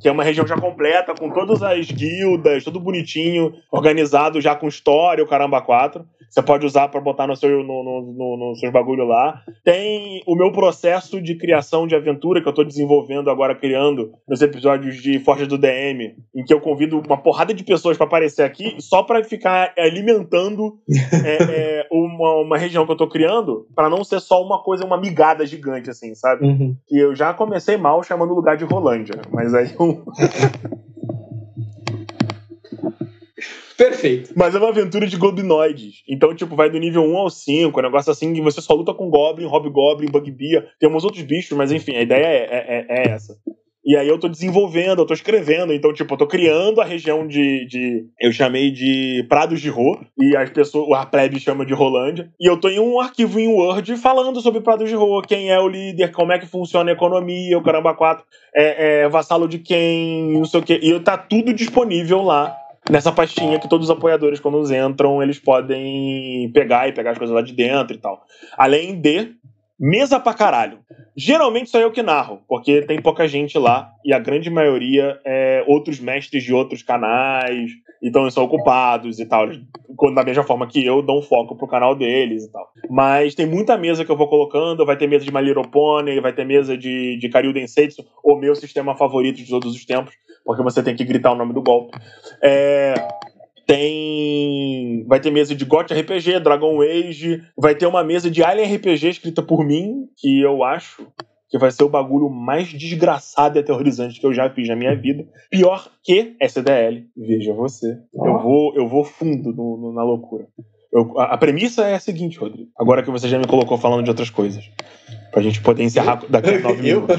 que é uma região já completa, com todas as guildas, tudo bonitinho, organizado já com história, o caramba 4. Você pode usar pra botar no seu, no, no, no, no seus bagulho lá. Tem o meu processo de criação de aventura que eu tô desenvolvendo agora, criando nos episódios de Forja do DM, em que eu convido uma porrada de pessoas pra aparecer aqui só pra ficar alimentando (laughs) é, é, uma, uma região que eu tô criando, pra não ser só uma coisa, uma migada gigante, assim, sabe? Uhum. Que eu já comecei mal chamando o lugar de Rolândia, mas aí eu... (laughs) Perfeito. Mas é uma aventura de goblinoides. Então, tipo, vai do nível 1 ao 5, um negócio assim, que você só luta com Goblin, Hobgoblin, Bugbear. Tem uns outros bichos, mas enfim, a ideia é, é- é essa. E aí eu tô desenvolvendo, eu tô escrevendo, então, tipo, eu tô criando a região de. de eu chamei de Prados de Ro, e as pessoas, a plebe chama de Rolândia. E eu tô em um arquivo em Word falando sobre Prados de Ro, quem é o líder, como é que funciona a economia, o caramba 4, é, é vassalo de quem, não sei o quê. E tá tudo disponível lá nessa pastinha que todos os apoiadores, quando entram, eles podem pegar e pegar as coisas lá de dentro e tal. Além de mesa pra caralho. Geralmente sou eu que narro, porque tem pouca gente lá e a grande maioria é outros mestres de outros canais, então eles são ocupados e tal. Da mesma forma que eu dou um foco pro canal deles e tal. Mas tem muita mesa que eu vou colocando, vai ter mesa de My Little Pony, vai ter mesa de, de Karyu Densetsu, o meu sistema favorito de todos os tempos, porque você tem que gritar o nome do golpe. É, tem. Vai ter mesa de GOT RPG, Dragon Age. Vai ter uma mesa de Alien RPG escrita por mim, que eu acho que vai ser o bagulho mais desgraçado e aterrorizante que eu já fiz na minha vida. Pior que SDL. Veja você. Eu vou, eu vou fundo no, no, na loucura. Eu, a, a, premissa é a seguinte, Rodrigo. Agora que você já me colocou falando de outras coisas. Pra gente poder encerrar daqui a nove (laughs) minutos.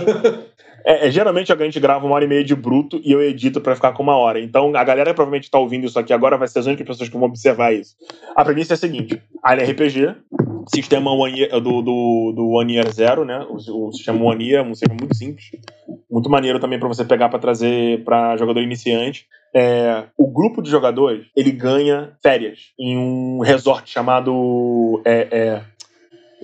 É, é, geralmente a gente grava uma hora e meia de bruto e eu edito para ficar com uma hora. Então a galera provavelmente tá ouvindo isso aqui agora vai ser as únicas pessoas que vão observar isso. A premissa é a seguinte: área RPG, sistema One Year, do, do, do One Year Zero, né? O, o sistema One Year é um sistema muito simples. Muito maneiro também para você pegar para trazer para jogador iniciante. É, o grupo de jogadores ele ganha férias em um resort chamado é, é,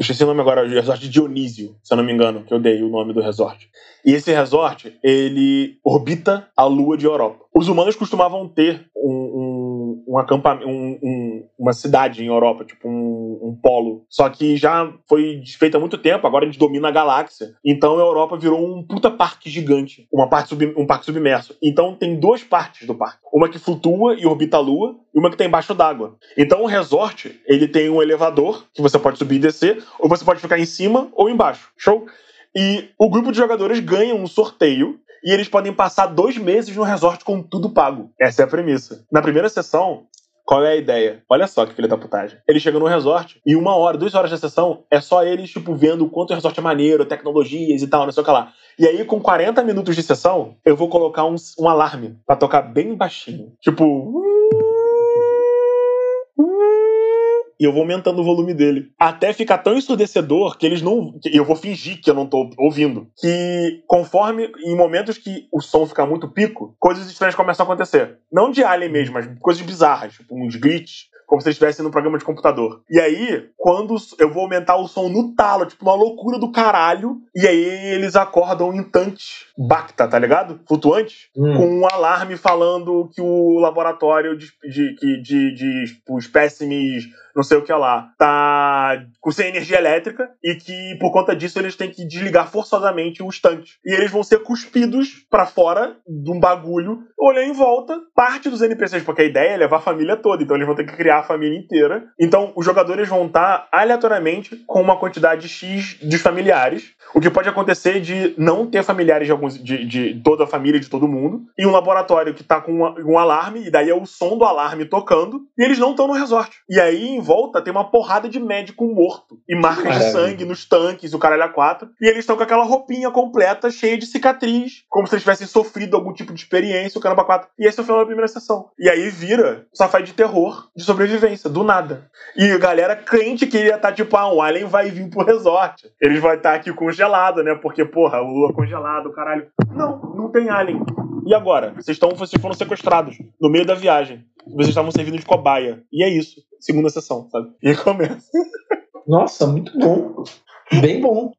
esqueci o nome agora, o resort de Dionísio, se eu não me engano, que eu dei o nome do resort. E esse resort, ele orbita a lua de Europa. Os humanos costumavam ter um, um, um acampamento, um, um, uma cidade em Europa, tipo um, polo. Só que já foi desfeita há muito tempo, agora a gente domina a galáxia. Então a Europa virou um puta parque gigante, uma parte sub, um parque submerso. Então tem duas partes do parque. Uma que flutua e orbita a lua, e uma que está embaixo d'água. Então o resort, ele tem um elevador que você pode subir e descer, ou você pode ficar em cima ou embaixo. Show? E o grupo de jogadores ganha um sorteio e eles podem passar dois meses no resort com tudo pago. Essa é a premissa. Na primeira sessão, qual é a ideia? Olha só que filha da putagem. Eles chegam no resort e uma hora, duas horas da sessão é só eles, tipo, vendo o quanto o resort é maneiro, tecnologias e tal, não sei o que lá. E aí, com 40 minutos de sessão, eu vou colocar um, um alarme para tocar bem baixinho. Tipo e eu vou aumentando o volume dele. Até ficar tão ensurdecedor que eles não. Que eu vou fingir que eu não tô ouvindo. Que conforme, em momentos que o som fica muito pico, coisas estranhas começam a acontecer. Não de alien mesmo, mas coisas bizarras, tipo uns glitches como se estivesse no programa de computador. E aí, quando eu vou aumentar o som no talo, tipo uma loucura do caralho, e aí eles acordam em tanques Bacta, tá ligado? Flutuantes, hum. com um alarme falando que o laboratório de, de, de, de, de tipo, espécimes não sei o que lá, tá com sem energia elétrica e que por conta disso eles têm que desligar forçosamente os tanques. E eles vão ser cuspidos para fora de um bagulho, olhar em volta, parte dos NPCs, porque a ideia é levar a família toda, então eles vão ter que criar a família inteira. Então os jogadores vão estar aleatoriamente com uma quantidade X de familiares, o que pode acontecer de não ter familiares de, alguns, de, de toda a família, de todo mundo, e um laboratório que tá com um alarme, e daí é o som do alarme tocando, e eles não estão no resort. E aí, volta tem uma porrada de médico morto e marcas de sangue nos tanques, o caralho a quatro. E eles estão com aquela roupinha completa, cheia de cicatriz, como se eles tivessem sofrido algum tipo de experiência, o caramba quatro. E esse é o final da primeira sessão. E aí vira safai de terror, de sobrevivência, do nada. E a galera crente que ia estar tá, tipo, ah, um alien vai vir pro resort. Eles vão estar tá aqui congelado, né? Porque, porra, o lua congelado, caralho. Não, não tem alien. E agora? Vocês, estão, vocês foram sequestrados no meio da viagem. Vocês estavam servindo de cobaia. E é isso. Segunda sessão, sabe? E começa. Nossa, muito bom. Bem bom.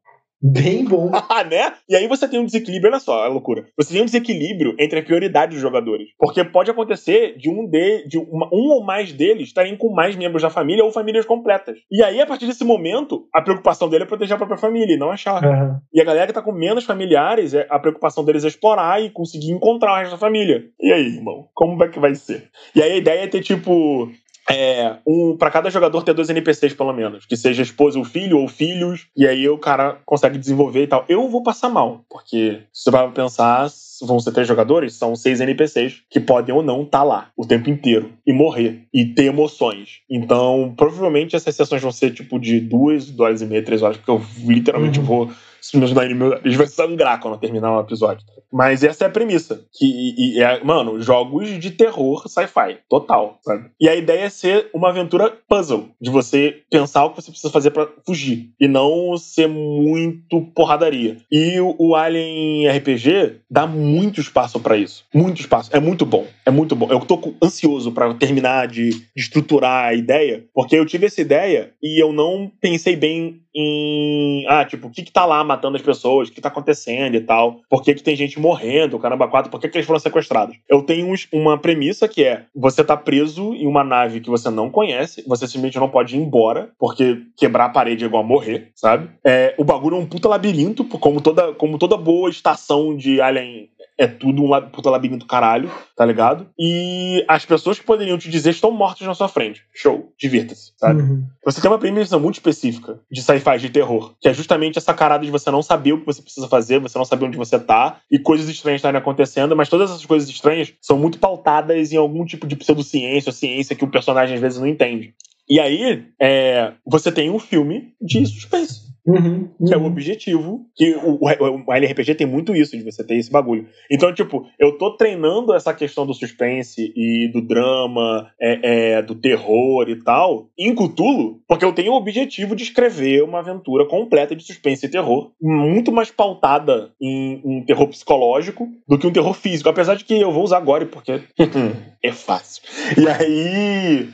Bem bom. (laughs) Ah, né? E aí você tem um desequilíbrio, olha só, é loucura. Você tem um desequilíbrio entre a prioridade dos jogadores. Porque pode acontecer de um de, de uma, um ou mais deles estarem com mais membros da família ou famílias completas. E aí, a partir desse momento, a preocupação dele é proteger a própria família e não achar. Uhum. E a galera que tá com menos familiares, é, a preocupação deles é explorar e conseguir encontrar o resto da família. E aí, irmão? Como é que vai ser? E aí a ideia é ter, tipo, é, um, para cada jogador ter dois NPCs, pelo menos. Que seja esposa ou filho, ou filhos, e aí o cara consegue desenvolver e tal. Eu vou passar mal, porque se você vai pensar, vão ser três jogadores, são seis NPCs que podem ou não estar tá lá o tempo inteiro e morrer e ter emoções. Então, provavelmente essas sessões vão ser tipo de duas, duas horas e meia, três horas, porque eu literalmente uhum. vou simplesmente meu nariz vai sangrar quando terminar o episódio. Mas essa é a premissa. Que, e, e é, mano, jogos de terror sci-fi, total, sabe? E a ideia é ser uma aventura puzzle, de você pensar o que você precisa fazer para fugir. E não ser muito porradaria. E o, o Alien RPG dá muito espaço para isso. Muito espaço. É muito bom. É muito bom. Eu tô ansioso para terminar de, de estruturar a ideia, porque eu tive essa ideia e eu não pensei bem em. Ah, tipo, o que que tá lá matando as pessoas, o que tá acontecendo e tal, por que que tem gente morrendo, caramba, quatro, por que que eles foram sequestrados. Eu tenho uma premissa que é: você tá preso em uma nave que você não conhece, você simplesmente não pode ir embora, porque quebrar a parede é igual a morrer, sabe? É, o bagulho é um puta labirinto, como toda, como toda boa estação de Alien é tudo um puta labirinto caralho, tá ligado? E as pessoas que poderiam te dizer estão mortas na sua frente. Show, divirta-se, sabe? Uhum. Você tem uma premissa muito específica de sci-fi de terror, que é justamente essa carada de você não saber o que você precisa fazer, você não saber onde você tá, e coisas estranhas estarem acontecendo, mas todas essas coisas estranhas são muito pautadas em algum tipo de pseudociência ou ciência que o personagem às vezes não entende. E aí, é, você tem um filme de suspense Uhum. que é o Uhum. objetivo, que o, o, o LRPG tem muito isso, de você ter esse bagulho. Então, tipo, eu tô treinando essa questão do suspense e do drama, é, é, do terror e tal, em Cthulhu, porque eu tenho o objetivo de escrever uma aventura completa de suspense e terror, muito mais pautada em um terror psicológico do que um terror físico, apesar de que eu vou usar agora, porque (laughs) é fácil. E aí,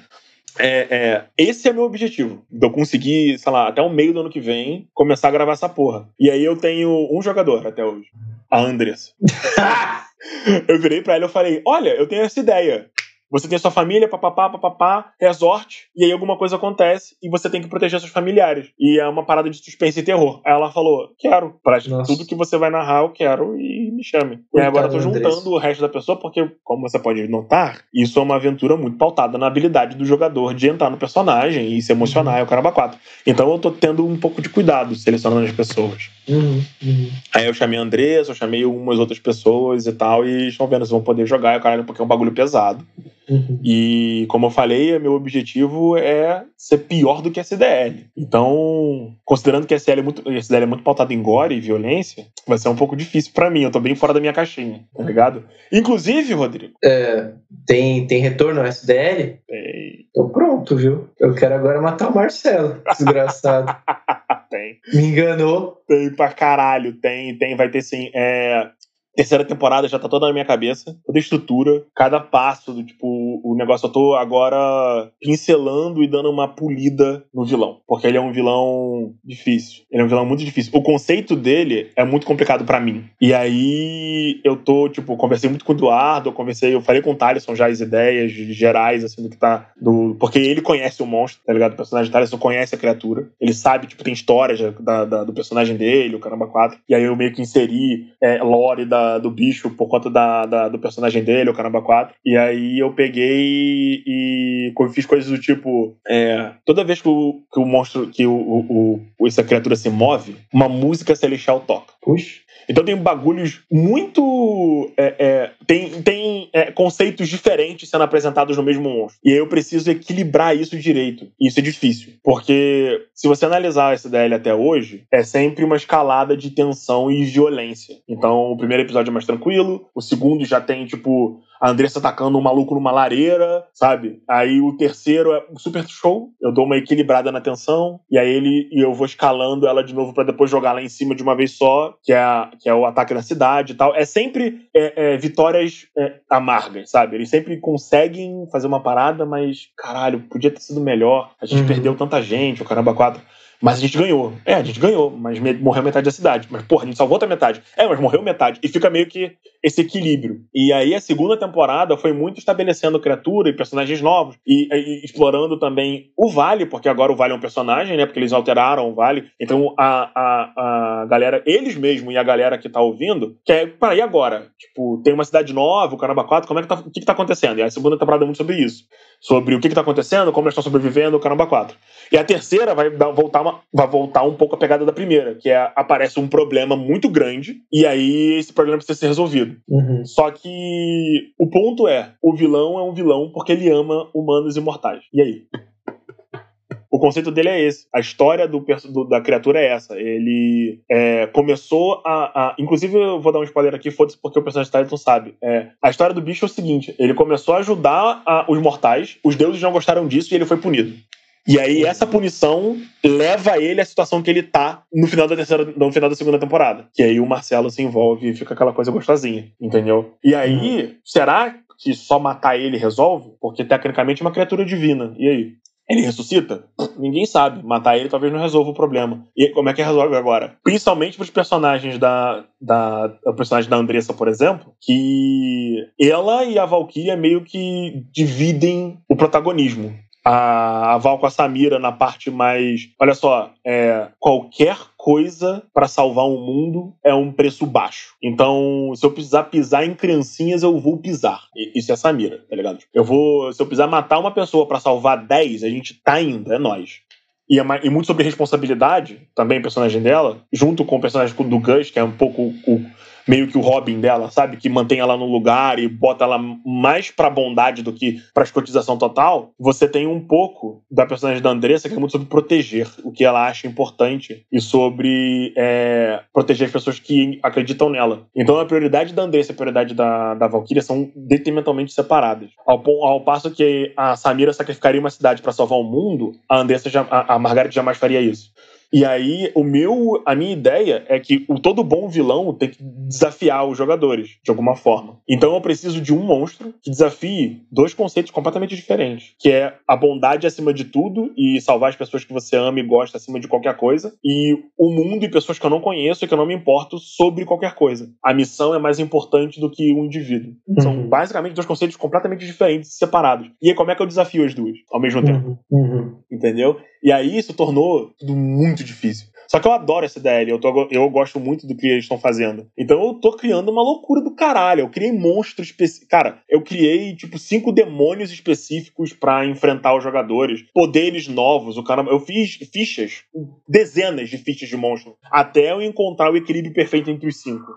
é, é, esse é meu objetivo. De eu conseguir, sei lá, até o meio do ano que vem, começar a gravar essa porra. E aí eu tenho um jogador até hoje. A Andressa. (laughs) (laughs) Eu virei pra ela e falei: Olha, eu tenho essa ideia. Você tem sua família, papapá, papapá, resort, e aí alguma coisa acontece e você tem que proteger seus familiares. E é uma parada de suspense e terror. Aí ela falou: Quero. Pra Nossa. tudo que você vai narrar, eu quero e me chame. e aí agora eu tô juntando o resto da pessoa, porque, como você pode notar, isso é uma aventura muito pautada na habilidade do jogador de entrar no personagem e se emocionar, é o caramba 4. Então eu tô tendo um pouco de cuidado selecionando as pessoas. Uhum. Uhum. Aí eu chamei a Andressa, eu chamei umas outras pessoas e tal, e estão vendo se vão poder jogar, e o caralho, porque é um bagulho pesado. Uhum. E, como eu falei, meu objetivo é ser pior do que SDL. Então, considerando que SDL é muito, SDL é muito pautado em gore e violência, vai ser um pouco difícil pra mim. Eu tô bem fora da minha caixinha, tá ligado? Inclusive, Rodrigo, É, tem, tem retorno ao SDL? tem. Tô pronto, viu? Eu quero agora matar o Marcelo, desgraçado. (laughs) tem. Me enganou. Tem pra caralho, tem, tem, vai ter sim. É, terceira temporada já tá toda na minha cabeça, toda estrutura, cada passo do tipo, o negócio eu tô agora pincelando e dando uma polida no vilão, porque ele é um vilão difícil. Ele é um vilão muito difícil. O conceito dele é muito complicado pra mim. E aí eu tô, tipo, conversei muito com o Eduardo, eu conversei, eu falei com o Thaleson já as ideias gerais assim do que tá do, porque ele conhece o monstro, tá ligado? O personagem Thaleson conhece a criatura. Ele sabe, tipo, tem histórias da, da- do personagem dele, o Caramba 4. E aí eu meio que inseri é, lore da, do bicho por conta da, da- do personagem dele, o Caramba 4. E aí eu peguei e fiz coisas do tipo: é, toda vez que o, que o monstro, que o, o- o- essa criatura se move, uma música celestial toca. Puxa. Então tem bagulhos muito. é, é, tem tem é, conceitos diferentes sendo apresentados no mesmo monstro. E aí eu preciso equilibrar isso direito. E isso é difícil. Porque se você analisar esse DL até hoje, é sempre uma escalada de tensão e violência. Então o primeiro episódio é mais tranquilo, o segundo já tem, tipo, a Andressa atacando um maluco numa lareira, sabe? Aí o terceiro é super show. Eu dou uma equilibrada na tensão. E aí ele e eu vou escalando ela de novo pra depois jogar lá em cima de uma vez só, que é, a- que é o ataque na cidade e tal. É sempre é, é, vitórias é, amargas, sabe? Eles sempre conseguem fazer uma parada, mas caralho, podia ter sido melhor. A gente Uhum. perdeu tanta gente, o caramba quatro. Mas a gente ganhou. É, a gente ganhou, mas morreu metade da cidade. Mas, porra, a gente salvou outra metade. É, mas morreu metade. E fica meio que esse equilíbrio. E aí a segunda temporada foi muito estabelecendo criatura e personagens novos. E, e explorando também o Vale, porque agora o Vale é um personagem, né? Porque eles alteraram o Vale. Então a, a, a galera, eles mesmos e a galera que tá ouvindo, quer. Para, e agora? Tipo, tem uma cidade nova, o Caramba 4, como é que tá. O que, que tá acontecendo? E a segunda temporada é muito sobre isso. Sobre o que, que tá acontecendo, como eles estão sobrevivendo, o Caramba 4. E a terceira vai dar- voltar, uma- vai voltar um pouco a pegada da primeira, que é aparece um problema muito grande, e aí esse problema precisa ser resolvido. Uhum. Só que o ponto é: o vilão é um vilão porque ele ama humanos imortais. E aí? O conceito dele é esse. A história do, do- da criatura é essa. Ele é, começou a, a- Inclusive, eu vou dar um spoiler aqui, foda-se, porque o personagem Titan sabe. É, a história do bicho é o seguinte: ele começou a ajudar a- os mortais, os deuses não gostaram disso e ele foi punido. E aí, essa punição leva ele à situação que ele tá no final da terceira, no final da segunda temporada. Que aí o Marcelo se envolve e fica aquela coisa gostosinha, entendeu? E aí, será que só matar ele resolve? Porque tecnicamente é uma criatura divina. E aí? Ele ressuscita? Ninguém sabe. Matar ele talvez não resolva o problema. E como é que resolve agora? Principalmente pros personagens da. da o personagem da Andressa, por exemplo, que ela e a Valkyria meio que dividem o protagonismo a, a Val com a Samira na parte mais. Olha só, é, qualquer coisa para salvar o um mundo é um preço baixo. Então, se eu precisar pisar em criancinhas, eu vou pisar. Isso é Samira, tá ligado? Eu vou. Se eu precisar matar uma pessoa para salvar 10, a gente tá indo, é nós. E, é, e, muito sobre responsabilidade, também personagem dela, junto com o personagem do Gus, que é um pouco o, meio que o Robin dela, sabe? Que mantém ela no lugar e bota ela mais pra bondade do que pra escotização total. Você tem um pouco da personagem da Andressa que é muito sobre proteger o que ela acha importante e sobre é, proteger as pessoas que acreditam nela. Então a prioridade da Andressa e a prioridade da, da Valkyria são detrimentalmente separadas. Ao, ao passo que a Samira sacrificaria uma cidade para salvar o mundo, a Andressa, já, a, a Margaret jamais faria isso. E aí, o meu, a minha ideia é que o todo bom vilão tem que desafiar os jogadores, de alguma forma. Então eu preciso de um monstro que desafie dois conceitos completamente diferentes, que é a bondade acima de tudo e salvar as pessoas que você ama e gosta acima de qualquer coisa, e o mundo e pessoas que eu não conheço e que eu não me importo sobre qualquer coisa. A missão é mais importante do que o indivíduo. Uhum. São basicamente dois conceitos completamente diferentes, separados. E aí como é que eu desafio as duas ao mesmo tempo? Uhum. Uhum. Entendeu? E aí isso tornou tudo muito difícil. Só que eu adoro essa DL, eu, tô, eu gosto muito do que eles estão fazendo. Então eu tô criando uma loucura do caralho. Eu criei monstros específicos. Cara, eu criei, tipo, cinco demônios específicos para enfrentar os jogadores. Poderes novos. O cara, eu fiz fichas, dezenas de fichas de monstro. Até eu encontrar o equilíbrio perfeito entre os cinco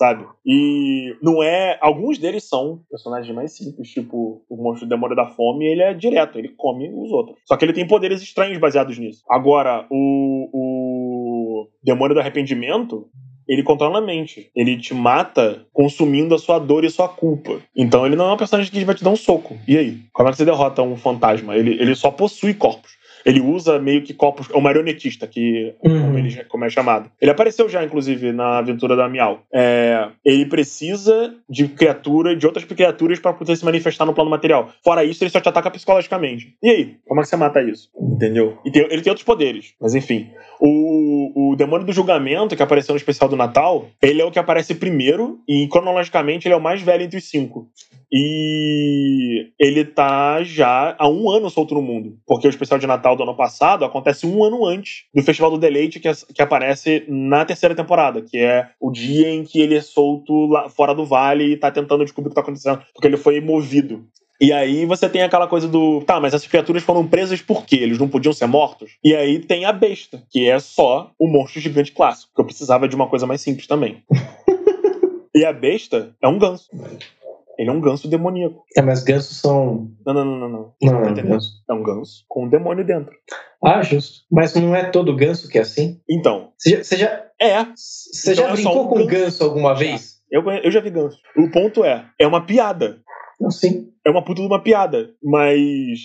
sabe? E não é. Alguns deles são personagens mais simples, tipo o monstro demônio da fome, ele é direto, ele come os outros. Só que ele tem poderes estranhos baseados nisso. Agora, o, o demônio do arrependimento, ele controla a mente. Ele te mata consumindo a sua dor e sua culpa. Então ele não é um personagem que vai te dar um soco. E aí? Como é que você derrota um fantasma? Ele, ele só possui corpos. Ele usa meio que corpos. É o marionetista, que uhum. como, ele, como, é chamado. Ele apareceu já, inclusive, na aventura da Miau. É, ele precisa de criatura, de outras criaturas para poder se manifestar no plano material. Fora isso, ele só te ataca psicologicamente. E aí? Como é que você mata isso? Entendeu? E tem, ele tem outros poderes. Mas enfim. O, o demônio do julgamento, que apareceu no especial do Natal, ele é o que aparece primeiro e cronologicamente ele é o mais velho entre os cinco. E ele tá já há um ano solto no mundo. Porque o especial de Natal do ano passado acontece um ano antes do Festival do Deleite, que, que aparece na terceira temporada, que é o dia em que ele é solto lá fora do vale e tá tentando descobrir o que tá acontecendo. Porque ele foi movido. E aí você tem aquela coisa do. Tá, mas essas criaturas foram presas por quê? Eles não podiam ser mortos? E aí tem a besta, que é só o monstro gigante clássico. Que eu precisava de uma coisa mais simples também. (laughs) e a besta é um ganso. Ele é um ganso demoníaco. É, mas gansos são. Não, não, não, não. Não, não, não tá ganso. É um ganso com um demônio dentro. Ah, justo. Mas não é todo ganso que é assim? Então. Você já. Você já, é. Você então já é brincou um com ganso, ganso alguma vez? Eu, eu já vi ganso. O ponto é, é uma piada. Não, sim. É uma puta de uma piada. Mas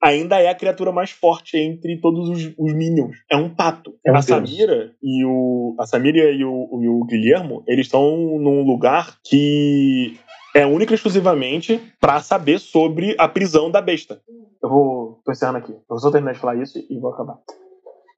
ainda é a criatura mais forte entre todos os, os Minions. É um pato. É um a Samira e o. A Samira e o, e o Guilhermo, eles estão num lugar que é única e exclusivamente para saber sobre a prisão da besta. Eu vou. tô encerrando aqui. Eu vou só terminar de falar isso e vou acabar.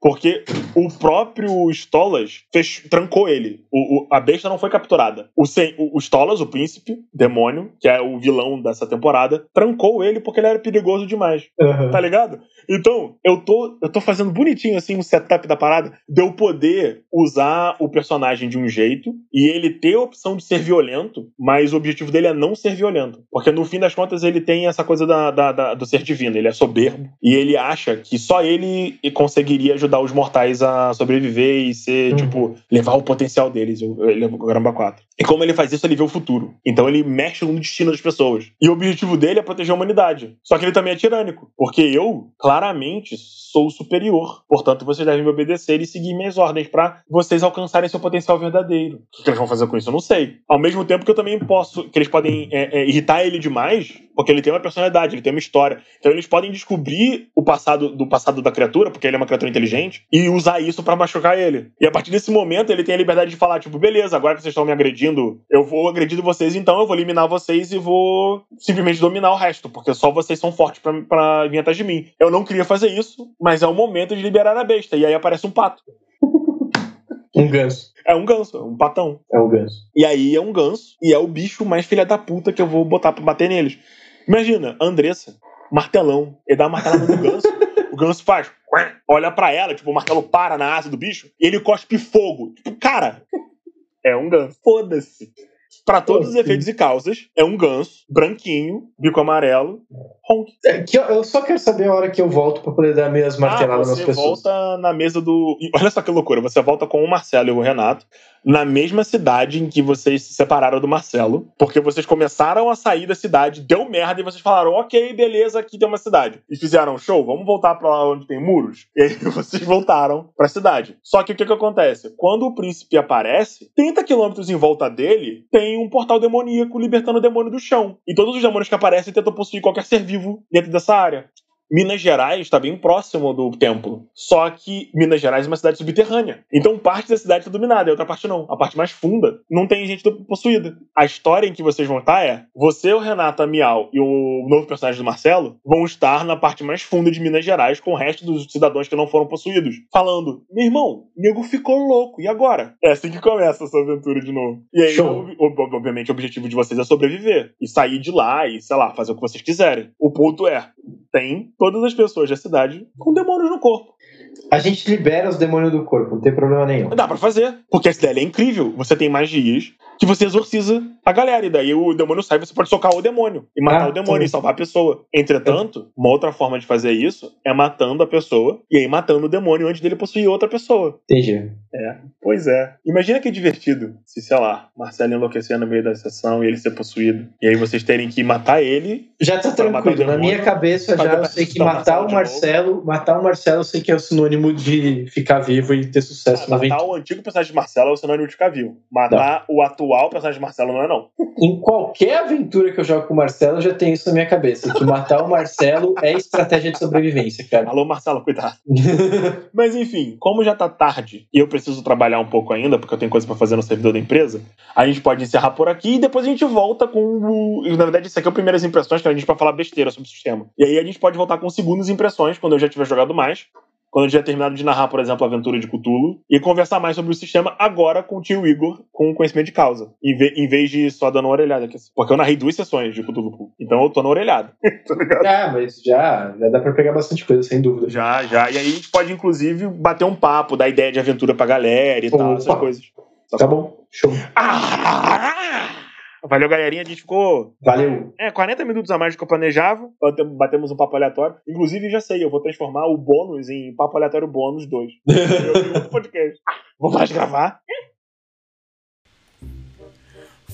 Porque o próprio Stolas fech... trancou ele. O, o, a besta não foi capturada. O, o, o Stolas, o príncipe, demônio, que é o vilão dessa temporada, trancou ele porque ele era perigoso demais. Uhum. Tá ligado? Então, eu tô, eu tô fazendo bonitinho assim um setup da parada de eu poder usar o personagem de um jeito e ele ter a opção de ser violento, mas o objetivo dele é não ser violento. Porque no fim das contas ele tem essa coisa da, da, da do ser divino. Ele é soberbo e ele acha que só ele conseguiria ajudar ajudar os mortais a sobreviver e ser, uhum. tipo, levar o potencial deles, ele o Caramba 4. E como ele faz isso, ele vê o futuro. Então ele mexe no destino das pessoas. E o objetivo dele é proteger a humanidade. Só que ele também é tirânico. Porque eu, claramente, sou superior. Portanto, vocês devem me obedecer e seguir minhas ordens para vocês alcançarem seu potencial verdadeiro. O que eles vão fazer com isso? Eu não sei. Ao mesmo tempo que eu também posso. que eles podem é, é, irritar ele demais, porque ele tem uma personalidade, ele tem uma história. Então eles podem descobrir o passado do passado da criatura, porque ele é uma criatura inteligente, e usar isso para machucar ele. E a partir desse momento ele tem a liberdade de falar, tipo, beleza, agora que vocês estão me agredindo agredindo, eu vou agredindo vocês, então eu vou eliminar vocês e vou simplesmente dominar o resto, porque só vocês são fortes pra, pra vir atrás de mim. Eu não queria fazer isso, mas é o momento de liberar a besta. E aí aparece um pato. Um ganso. É um ganso, é um patão. É um ganso. E aí é um ganso, e é o bicho mais filha da puta que eu vou botar pra bater neles. Imagina, Andressa, martelão. Ele dá uma martelada no ganso, o ganso faz. Olha pra ela, tipo, o martelo para na asa do bicho, e ele cospe fogo. Tipo, cara, é um ganso. Foda-se. Pra todos os efeitos e causas, é um ganso, branquinho, bico amarelo, honk. É, que eu, eu só quero saber a hora que eu volto pra poder dar minhas marteladas ah, nas você pessoas. volta na mesa do. Olha só que loucura. Você volta com o Marcelo e o Renato na mesma cidade em que vocês se separaram do Marcelo, porque vocês começaram a sair da cidade, deu merda e vocês falaram: ok, beleza, aqui tem uma cidade. E fizeram show, vamos voltar pra lá onde tem muros? (laughs) E aí vocês voltaram pra cidade. Só que o que, que acontece? Quando o príncipe aparece, 30 quilômetros em volta dele tem um portal demoníaco libertando o demônio do chão. E todos os demônios que aparecem tentam possuir qualquer ser vivo dentro dessa área. Minas Gerais está bem próximo do templo. Só que Minas Gerais é uma cidade subterrânea. Então parte da cidade está dominada, e outra parte não. A parte mais funda não tem gente possuída. A história em que vocês vão estar é: você, o Renato, a Miau e o novo personagem do Marcelo vão estar na parte mais funda de Minas Gerais com o resto dos cidadãos que não foram possuídos. Falando: meu irmão, nego ficou louco, e agora? É assim que começa essa aventura de novo. E aí, ob- obviamente, o objetivo de vocês é sobreviver e sair de lá e, sei lá, fazer o que vocês quiserem. O ponto é: tem todas as pessoas da cidade com demônios no corpo. A gente libera os demônios do corpo, não tem problema nenhum. Dá pra fazer, porque essa ideia é incrível. Você tem magias que você exorciza a galera, e daí o demônio sai, você pode socar o demônio e matar Ah, o demônio tá. e salvar a pessoa. Entretanto, uma outra forma de fazer isso é matando a pessoa e aí matando o demônio antes dele possuir outra pessoa. Entendi. Pois é. Imagina que divertido se, sei lá, Marcelo enlouquecer no meio da sessão e ele ser possuído. E aí vocês terem que matar ele. Já tá tranquilo. Na demônio, minha cabeça já eu sei que matar o Marcelo matar o Marcelo eu sei que é o sinônimo de ficar vivo e ter sucesso na matar o antigo personagem de Marcelo é o sinônimo de ficar vivo. Matar o atual personagem de Marcelo não é, não. Em qualquer aventura que eu jogo com o Marcelo, eu já tenho isso na minha cabeça. Que matar o Marcelo é estratégia de sobrevivência, cara. Alô, Marcelo, cuidado. (laughs) Mas enfim, como já tá tarde e eu preciso trabalhar um pouco ainda, porque eu tenho coisa pra fazer no servidor da empresa, a gente pode encerrar por aqui e depois a gente volta com o. Na verdade, isso aqui é o primeiras impressões, que a gente pode falar besteira sobre o sistema. E aí a gente pode voltar com segundas impressões, quando eu já tiver jogado mais. Quando eu já terminado de narrar, por exemplo, a aventura de Cthulhu, e conversar mais sobre o sistema agora com o tio Igor, com conhecimento de causa, em, ve- em vez de só dando uma orelhada aqui. Porque eu narrei duas sessões de Cthulhu, então eu tô na orelhada. (laughs) tá ligado? Ah, mas já, já dá pra pegar bastante coisa, sem dúvida. Já, já. E aí a gente pode, inclusive, bater um papo, dar ideia de aventura pra galera e tal, Opa. essas coisas. Tá bom? Show. Ah! Valeu, galerinha. A gente ficou Valeu. é, 40 minutos a mais do que eu planejava. Bate- Batemos um papo aleatório. Inclusive, já sei, eu vou transformar o bônus em papo aleatório bônus 2. (laughs) Eu vi outro podcast. Vou mais gravar.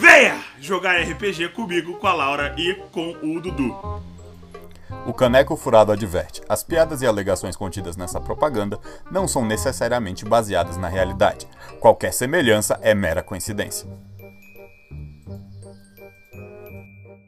Venha jogar RPG comigo, com a Laura e com o Dudu. O Caneco Furado adverte: as piadas e alegações contidas nessa propaganda não são necessariamente baseadas na realidade. Qualquer semelhança é mera coincidência.